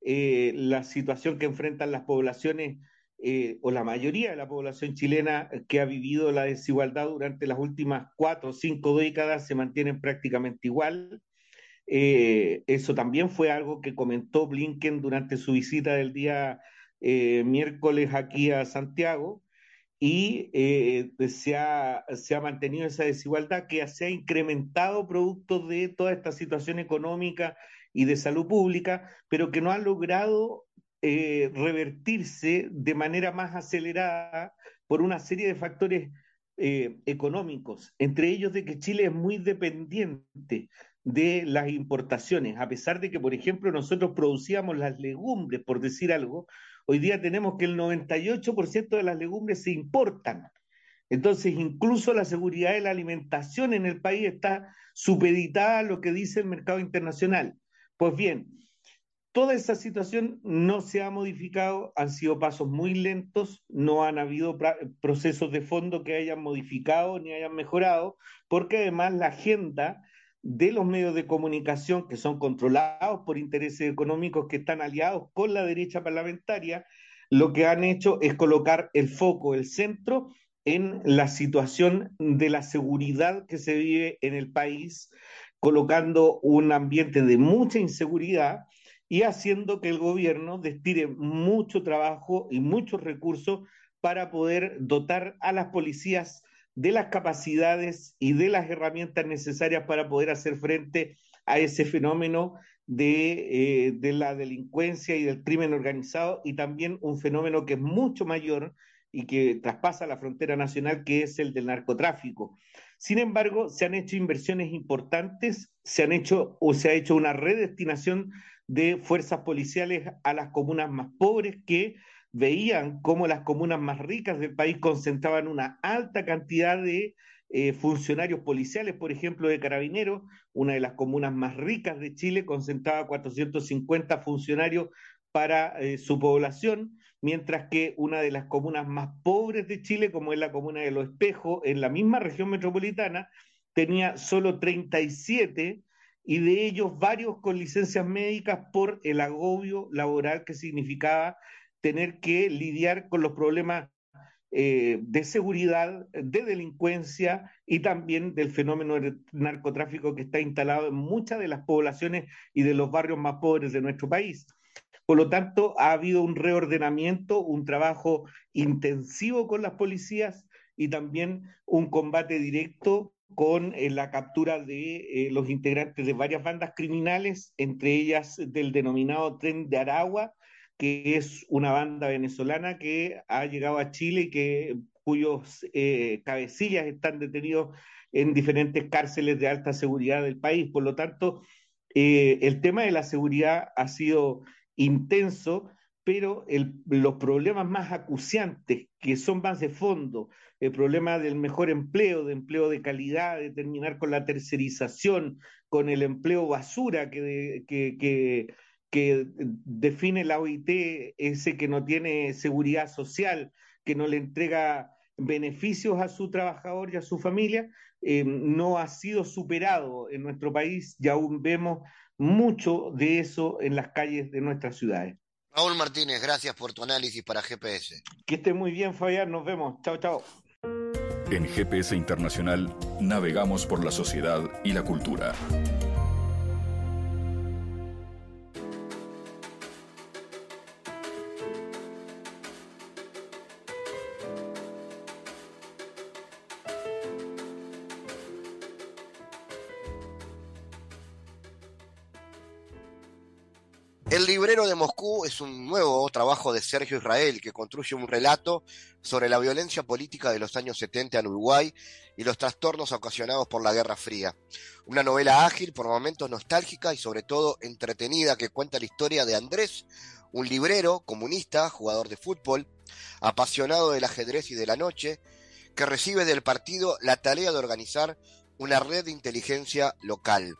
eh, la situación que enfrentan las poblaciones eh, o la mayoría de la población chilena que ha vivido la desigualdad durante las últimas cuatro o cinco décadas se mantienen prácticamente igual. Eh, eso también fue algo que comentó Blinken durante su visita del día miércoles aquí a Santiago y se ha, se, ha, mantenido esa desigualdad que se ha incrementado producto de toda esta situación económica y de salud pública, pero que no ha logrado eh, revertirse de manera más acelerada por una serie de factores eh, económicos, entre ellos de que Chile es muy dependiente de las importaciones, a pesar de que, por ejemplo, nosotros producíamos las legumbres, por decir algo, hoy día tenemos que el 98% de las legumbres se importan. Entonces, incluso la seguridad de la alimentación en el país está supeditada a lo que dice el mercado internacional. Pues bien, toda esa situación no se ha modificado, han sido pasos muy lentos, no han habido procesos de fondo que hayan modificado ni hayan mejorado, porque además la agenda de los medios de comunicación que son controlados por intereses económicos que están aliados con la derecha parlamentaria, lo que han hecho es colocar el foco, el centro en la situación de la seguridad que se vive en el país, colocando un ambiente de mucha inseguridad y haciendo que el gobierno destine mucho trabajo y muchos recursos para poder dotar a las policías de las capacidades y de las herramientas necesarias para poder hacer frente a ese fenómeno de, eh, de, la delincuencia y del crimen organizado y también un fenómeno que es mucho mayor y que traspasa la frontera nacional, que es el del narcotráfico. Sin embargo, se han hecho inversiones importantes, se han hecho o se ha hecho una redestinación de fuerzas policiales a las comunas más pobres que veían cómo las comunas más ricas del país concentraban una alta cantidad de eh, funcionarios policiales, por ejemplo, de carabineros. Una de las comunas más ricas de Chile concentraba 450 funcionarios para eh, su población, mientras que una de las comunas más pobres de Chile, como es la comuna de Los Espejos, en la misma región metropolitana, tenía solo 37 y de ellos varios con licencias médicas por el agobio laboral que significaba tener que lidiar con los problemas eh, de seguridad, de delincuencia y también del fenómeno del narcotráfico que está instalado en muchas de las poblaciones y de los barrios más pobres de nuestro país. Por lo tanto, ha habido un reordenamiento, un trabajo intensivo con las policías y también un combate directo con eh, la captura de eh, los integrantes de varias bandas criminales, entre ellas del denominado Tren de Aragua, que es una banda venezolana que ha llegado a Chile y que, cuyos eh, cabecillas están detenidos en diferentes cárceles de alta seguridad del país. Por lo tanto, el tema de la seguridad ha sido intenso, pero los problemas más acuciantes, que son más de fondo, el problema del mejor empleo, de empleo de calidad, de terminar con la tercerización, con el empleo basura que, define la OIT, ese que no tiene seguridad social, que no le entrega beneficios a su trabajador y a su familia, eh, no ha sido superado en nuestro país y aún vemos mucho de eso en las calles de nuestras ciudades. Raúl Martínez, gracias por tu análisis para GPS. Que esté muy bien, Fabián. Nos vemos. Chao, chao. En GPS Internacional navegamos por la sociedad y la cultura. De Sergio Israel que construye un relato sobre la violencia política de los años 70 en Uruguay y los trastornos ocasionados por la Guerra Fría. Una novela ágil, por momentos nostálgica y sobre todo entretenida que cuenta la historia de Andrés, un librero comunista, jugador de fútbol, apasionado del ajedrez y de la noche, que recibe del partido la tarea de organizar una red de inteligencia local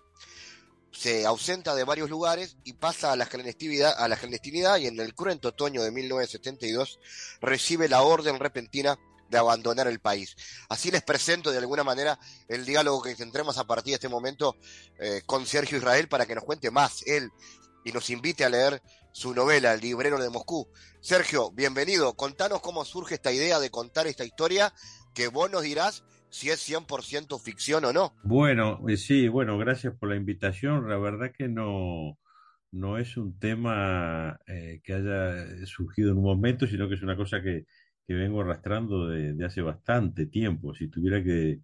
se ausenta de varios lugares y pasa a la clandestinidad, y en el cruento otoño de 1972 recibe la orden repentina de abandonar el país. Así les presento de alguna manera el diálogo que tendremos a partir de este momento eh, con Sergio Israel para que nos cuente más él y nos invite a leer su novela, El librero de Moscú. Sergio, bienvenido. Contanos cómo surge esta idea de contar esta historia que vos nos dirás si es 100% ficción o no. Bueno, eh, sí, bueno, gracias por la invitación. La verdad que no, no es un tema eh, que haya surgido en un momento, sino que es una cosa que, que vengo arrastrando de, hace bastante tiempo. Si tuviera que,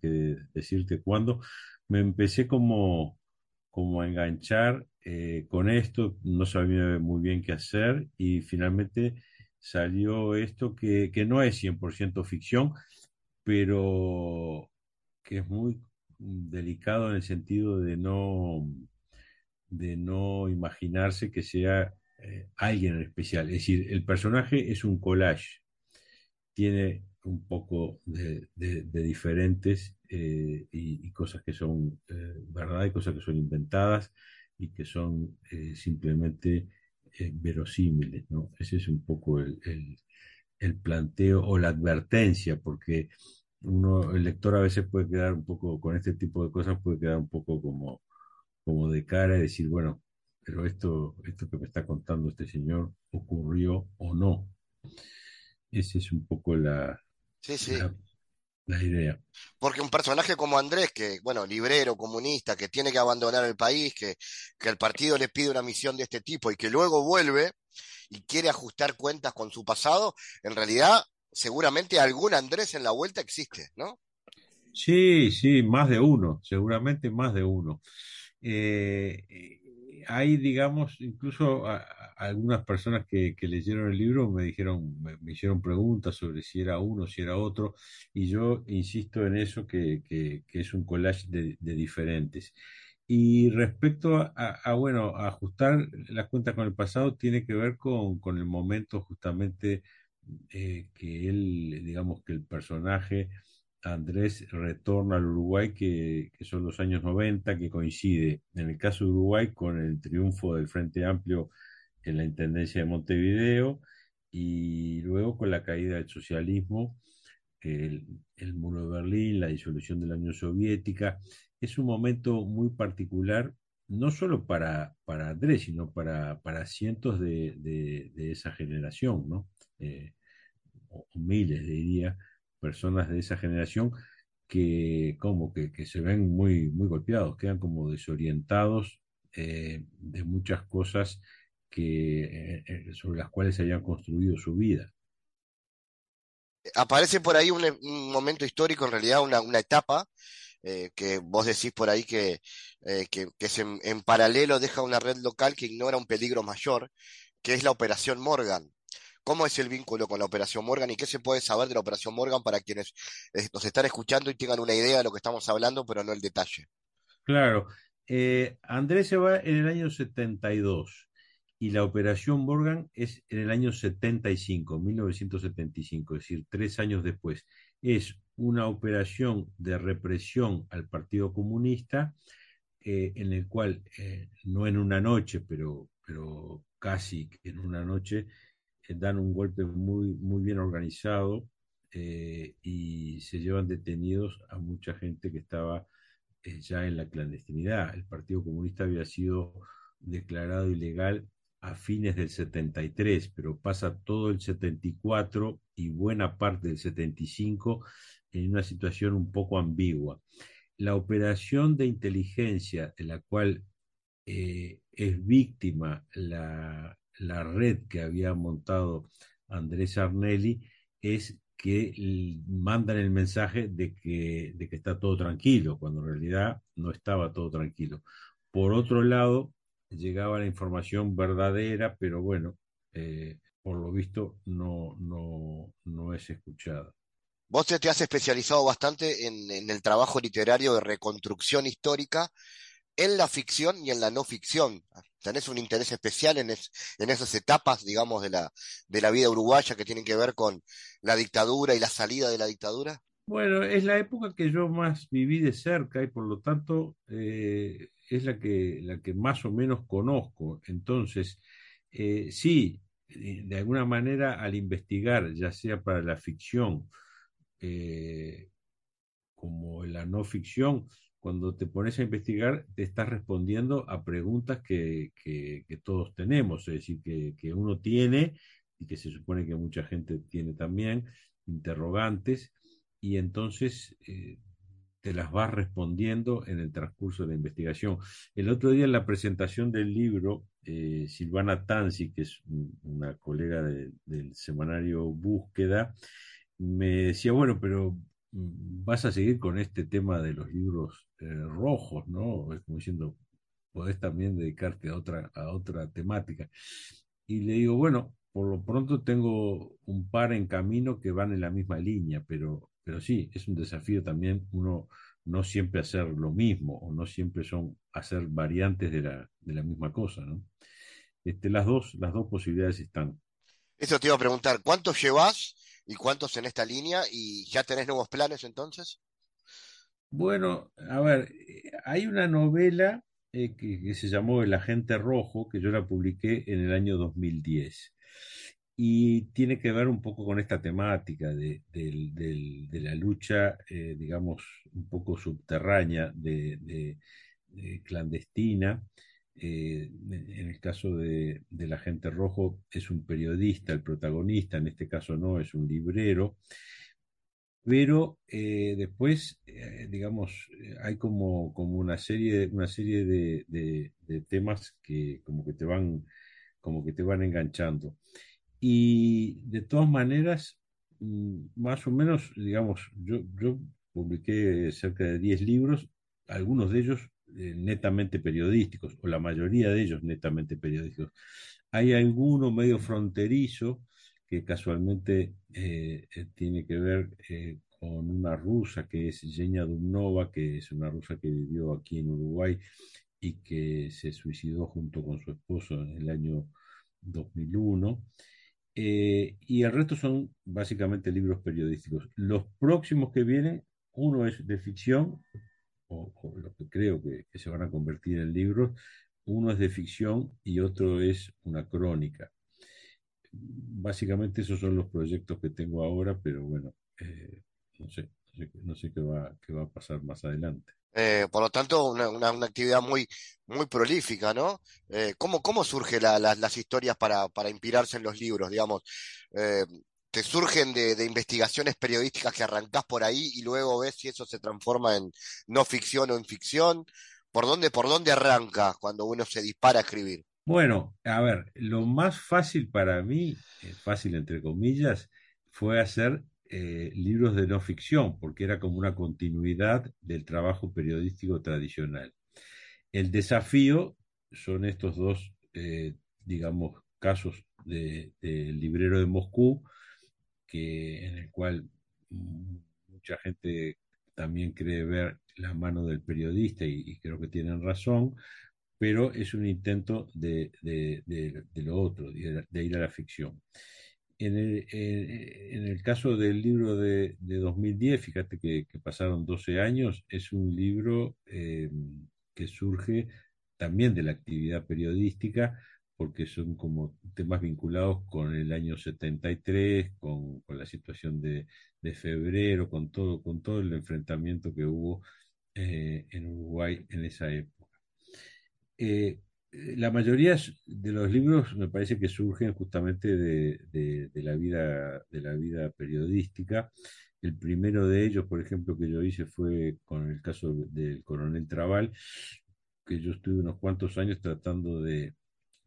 decirte cuándo, me empecé como, como a enganchar eh, con esto, no sabía muy bien qué hacer y finalmente salió esto que, que no es 100% ficción, pero que es muy delicado en el sentido de no, de no imaginarse que sea eh, alguien en especial. Es decir, el personaje es un collage, tiene un poco de, diferentes eh, y, cosas que son eh, verdad y cosas que son inventadas y que son simplemente verosímiles. ¿no? Ese es un poco el, el planteo o la advertencia, porque uno, el lector a veces puede quedar un poco, con este tipo de cosas puede quedar un poco como, de cara y decir, bueno, pero esto, esto que me está contando este señor ocurrió o no. Esa es un poco la, Sí, sí. la, la idea. Porque un personaje como Andrés, que, bueno, librero, comunista, que tiene que abandonar el país, que, que el partido le pide una misión de este tipo y que luego vuelve y quiere ajustar cuentas con su pasado, en realidad, seguramente algún Andrés en la vuelta existe, ¿no? Sí, sí, más de uno, seguramente más de uno. Eh, eh, hay, digamos, incluso a- algunas personas que, leyeron el libro me dijeron, me, hicieron preguntas sobre si era uno, si era otro, y yo insisto en eso que, es un collage de diferentes. Y respecto a, bueno, ajustar las cuentas con el pasado, tiene que ver con, con el momento justamente eh, que él, digamos, que el personaje Andrés retorna al Uruguay, que, que son los años 90, que coincide en el caso de Uruguay con el triunfo del Frente Amplio en la Intendencia de Montevideo y luego con la caída del socialismo, el, el muro de Berlín, la disolución de la Unión Soviética. Es un momento muy particular, no solo para, para Andrés, sino para, para cientos de, de, esa generación, ¿no? Eh, o miles, diría, personas de esa generación que como que, que se ven muy, muy golpeados, quedan como desorientados eh, de muchas cosas que, eh, sobre las cuales habían construido su vida. Aparece por ahí un, un momento histórico, en realidad una, una etapa, eh, que vos decís por ahí que, eh, que, que es en, en paralelo deja una red local que ignora un peligro mayor, que es la Operación Morgan. ¿Cómo es el vínculo con la Operación Morgan y qué se puede saber de la Operación Morgan para quienes eh, nos están escuchando y tengan una idea de lo que estamos hablando, pero no el detalle? Claro, Andrés se va en el año 72 y la Operación Morgan es en el año 75, 1975, es decir, tres años después. Es una operación de represión al Partido Comunista eh, en el cual, eh, no en una noche, pero, pero casi en una noche, eh, dan un golpe muy, muy bien organizado y se llevan detenidos a mucha gente que estaba ya en la clandestinidad. El Partido Comunista había sido declarado ilegal a fines del 73, pero pasa todo el 74 y buena parte del 75 en una situación un poco ambigua. La operación de inteligencia de la cual eh, es víctima la, la, red que había montado Andrés Arnelli es que mandan el mensaje de que, de que está todo tranquilo, cuando en realidad no estaba todo tranquilo. Por otro lado, llegaba la información verdadera, pero bueno, eh, por lo visto no, no, no es escuchada. Vos te, has especializado bastante en, el trabajo literario de reconstrucción histórica en la ficción y en la no ficción. ¿Tenés un interés especial en, es, en esas etapas, digamos, de la, vida uruguaya que tienen que ver con la dictadura y la salida de la dictadura? Bueno, es la época que yo más viví de cerca y por lo tanto eh, es la que, la que más o menos conozco. Entonces, eh, sí, de alguna manera al investigar, ya sea para la ficción eh, como la no ficción, cuando te pones a investigar, te estás respondiendo a preguntas que, que, todos tenemos, es decir, que, que, uno tiene y que se supone que mucha gente tiene también, interrogantes, y entonces eh, te las vas respondiendo en el transcurso de la investigación. El otro día en la presentación del libro, eh, Silvana Tanzi, que es una colega de, del semanario Búsqueda, me decía, bueno, pero vas a seguir con este tema de los libros eh, rojos, ¿no? Es como diciendo, podés también dedicarte a otra, a otra temática. Y le digo, bueno, por lo pronto tengo un par en camino que van en la misma línea, pero, pero sí, es un desafío también uno no siempre hacer lo mismo o no siempre son hacer variantes de la, de la misma cosa, ¿no? Este, las, dos, las dos posibilidades están. Eso te iba a preguntar, ¿cuántos llevas y cuántos en esta línea? ¿Y ya tenés nuevos planes entonces? Bueno, a ver, hay una novela eh, que, se llamó El Agente Rojo, que yo la publiqué en el año 2010. Y tiene que ver un poco con esta temática de la lucha, eh, digamos, un poco subterránea de, clandestina. En el caso de, del agente rojo es un periodista, el protagonista, en este caso no, es un librero. Pero después, digamos, hay como, como una serie, una serie de, de, temas que como que te van, como que te van enganchando. Y de todas maneras, mm, más o menos, digamos, yo, yo publiqué cerca de 10 libros, algunos de ellos eh, netamente periodísticos, o la mayoría de ellos netamente periodísticos. Hay alguno medio fronterizo que casualmente eh, eh, tiene que ver con una rusa que es Yenya Dumnova, que es una rusa que vivió aquí en Uruguay y que se suicidó junto con su esposo en el año 2001. Eh, y el resto son básicamente libros periodísticos. Los próximos que vienen, uno es de ficción, o, lo que creo que, se van a convertir en libros, uno es de ficción y otro es una crónica. Básicamente esos son los proyectos que tengo ahora, pero bueno, eh, no sé, no sé, qué, va, a pasar más adelante. Eh, por lo tanto, una, actividad muy, muy prolífica, ¿no? Eh, ¿cómo, ¿Cómo surgen las historias para, para, inspirarse en los libros, digamos? ¿Te surgen de, investigaciones periodísticas que arrancás por ahí y luego ves si eso se transforma en no ficción o en ficción? ¿Por dónde, por dónde arranca cuando uno se dispara a escribir? Bueno, a ver, lo más fácil para mí, fácil entre comillas, fue hacer eh, libros de no ficción, porque era como una continuidad del trabajo periodístico tradicional. El desafío son estos dos, eh, digamos, casos del de, librero de Moscú, que, en el cual mucha gente también cree ver la mano del periodista y, creo que tienen razón, pero es un intento de, lo otro, de, ir a la ficción. En el, en el, caso del libro de, de 2010, fíjate que, pasaron 12 años, es un libro eh, que surge también de la actividad periodística, porque son como temas vinculados con el año 73, con, con la situación de, de, febrero, con todo, con todo el enfrentamiento que hubo eh, en Uruguay en esa época. Eh, la mayoría de los libros me parece que surgen justamente de, la vida, de la vida periodística. El primero de ellos, por ejemplo, que yo hice fue con el caso del coronel Trabal, que yo estuve unos cuantos años tratando de,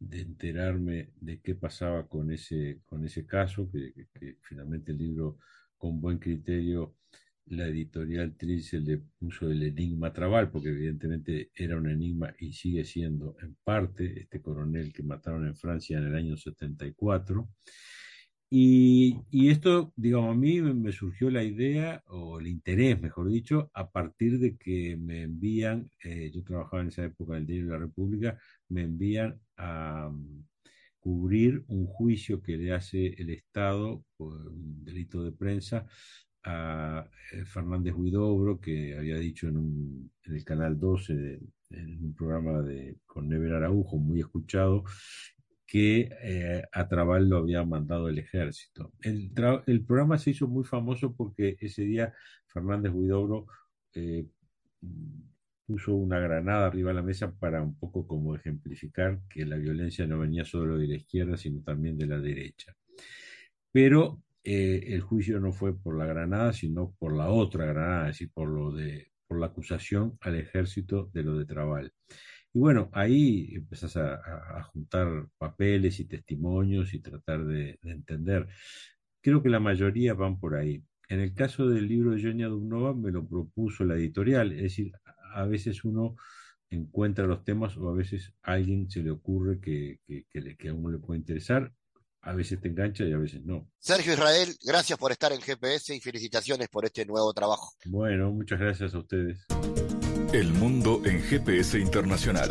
enterarme de qué pasaba con ese, con ese caso, que, finalmente el libro con buen criterio la editorial Trilce le puso el enigma Trabal, porque evidentemente era un enigma y sigue siendo en parte este coronel que mataron en Francia en el año 74. Y, y esto, digamos, a mí me surgió la idea, o el interés, mejor dicho, a partir de que me envían, eh, yo trabajaba en esa época en el Diario de la República, me envían a um, cubrir un juicio que le hace el Estado por un delito de prensa a eh, Fernández Huidobro, que había dicho en, el Canal 12, en un programa de, con Never Araujo, muy escuchado, que eh, a Trabal lo había mandado el ejército. El, programa se hizo muy famoso porque ese día Fernández Huidobro eh, puso una granada arriba de la mesa para un poco como ejemplificar que la violencia no venía solo de la izquierda, sino también de la derecha. Pero eh, el juicio no fue por la granada, sino por la otra granada, es decir, por, lo de, por la acusación al ejército de lo de Trabal. Y bueno, ahí empezás a, juntar papeles y testimonios y tratar de, entender. Creo que la mayoría van por ahí. En el caso del libro de Jonia Dubnova me lo propuso la editorial, es decir, a veces uno encuentra los temas o a veces a alguien se le ocurre que, que, que a uno le puede interesar a veces te engancha y a veces no. Sergio Israel, gracias por estar en GPS y felicitaciones por este nuevo trabajo. Bueno, muchas gracias a ustedes. El mundo en GPS Internacional.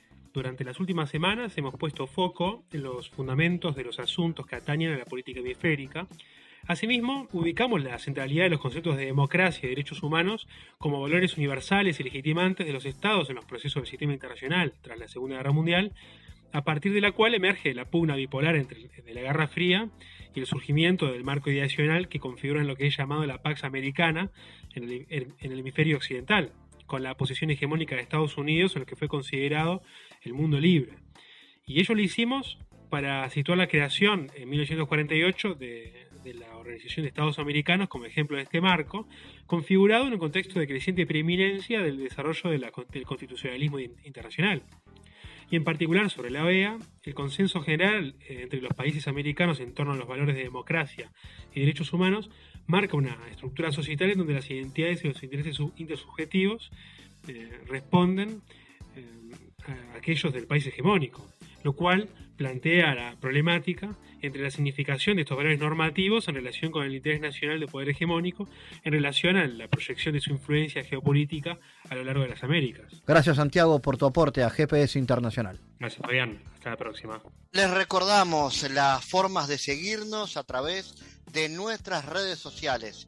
Durante las últimas semanas hemos puesto foco en los fundamentos de los asuntos que atañen a la política hemisférica. Asimismo, ubicamos la centralidad de los conceptos de democracia y derechos humanos como valores universales y legitimantes de los estados en los procesos del sistema internacional tras la Segunda Guerra Mundial, a partir de la cual emerge la pugna bipolar entre la Guerra Fría y el surgimiento del marco ideacional que configura lo que es llamado la Pax Americana en el, en el hemisferio occidental, con la posición hegemónica de Estados Unidos en lo que fue considerado el mundo libre. Y ello lo hicimos para situar la creación en 1948 de, la Organización de Estados Americanos como ejemplo de este marco, configurado en un contexto de creciente preeminencia del desarrollo del constitucionalismo internacional. Y en particular sobre la OEA, el consenso general eh, entre los países americanos en torno a los valores de democracia y derechos humanos marca una estructura societaria donde las identidades y los intereses intersubjetivos eh, responden eh, a aquellos del país hegemónico, lo cual plantea la problemática entre la significación de estos valores normativos en relación con el interés nacional de poder hegemónico, en relación a la proyección de su influencia geopolítica a lo largo de las Américas. Gracias Santiago por tu aporte a GPS Internacional. Gracias Fabián, hasta la próxima. Les recordamos las formas de seguirnos a través de nuestras redes sociales.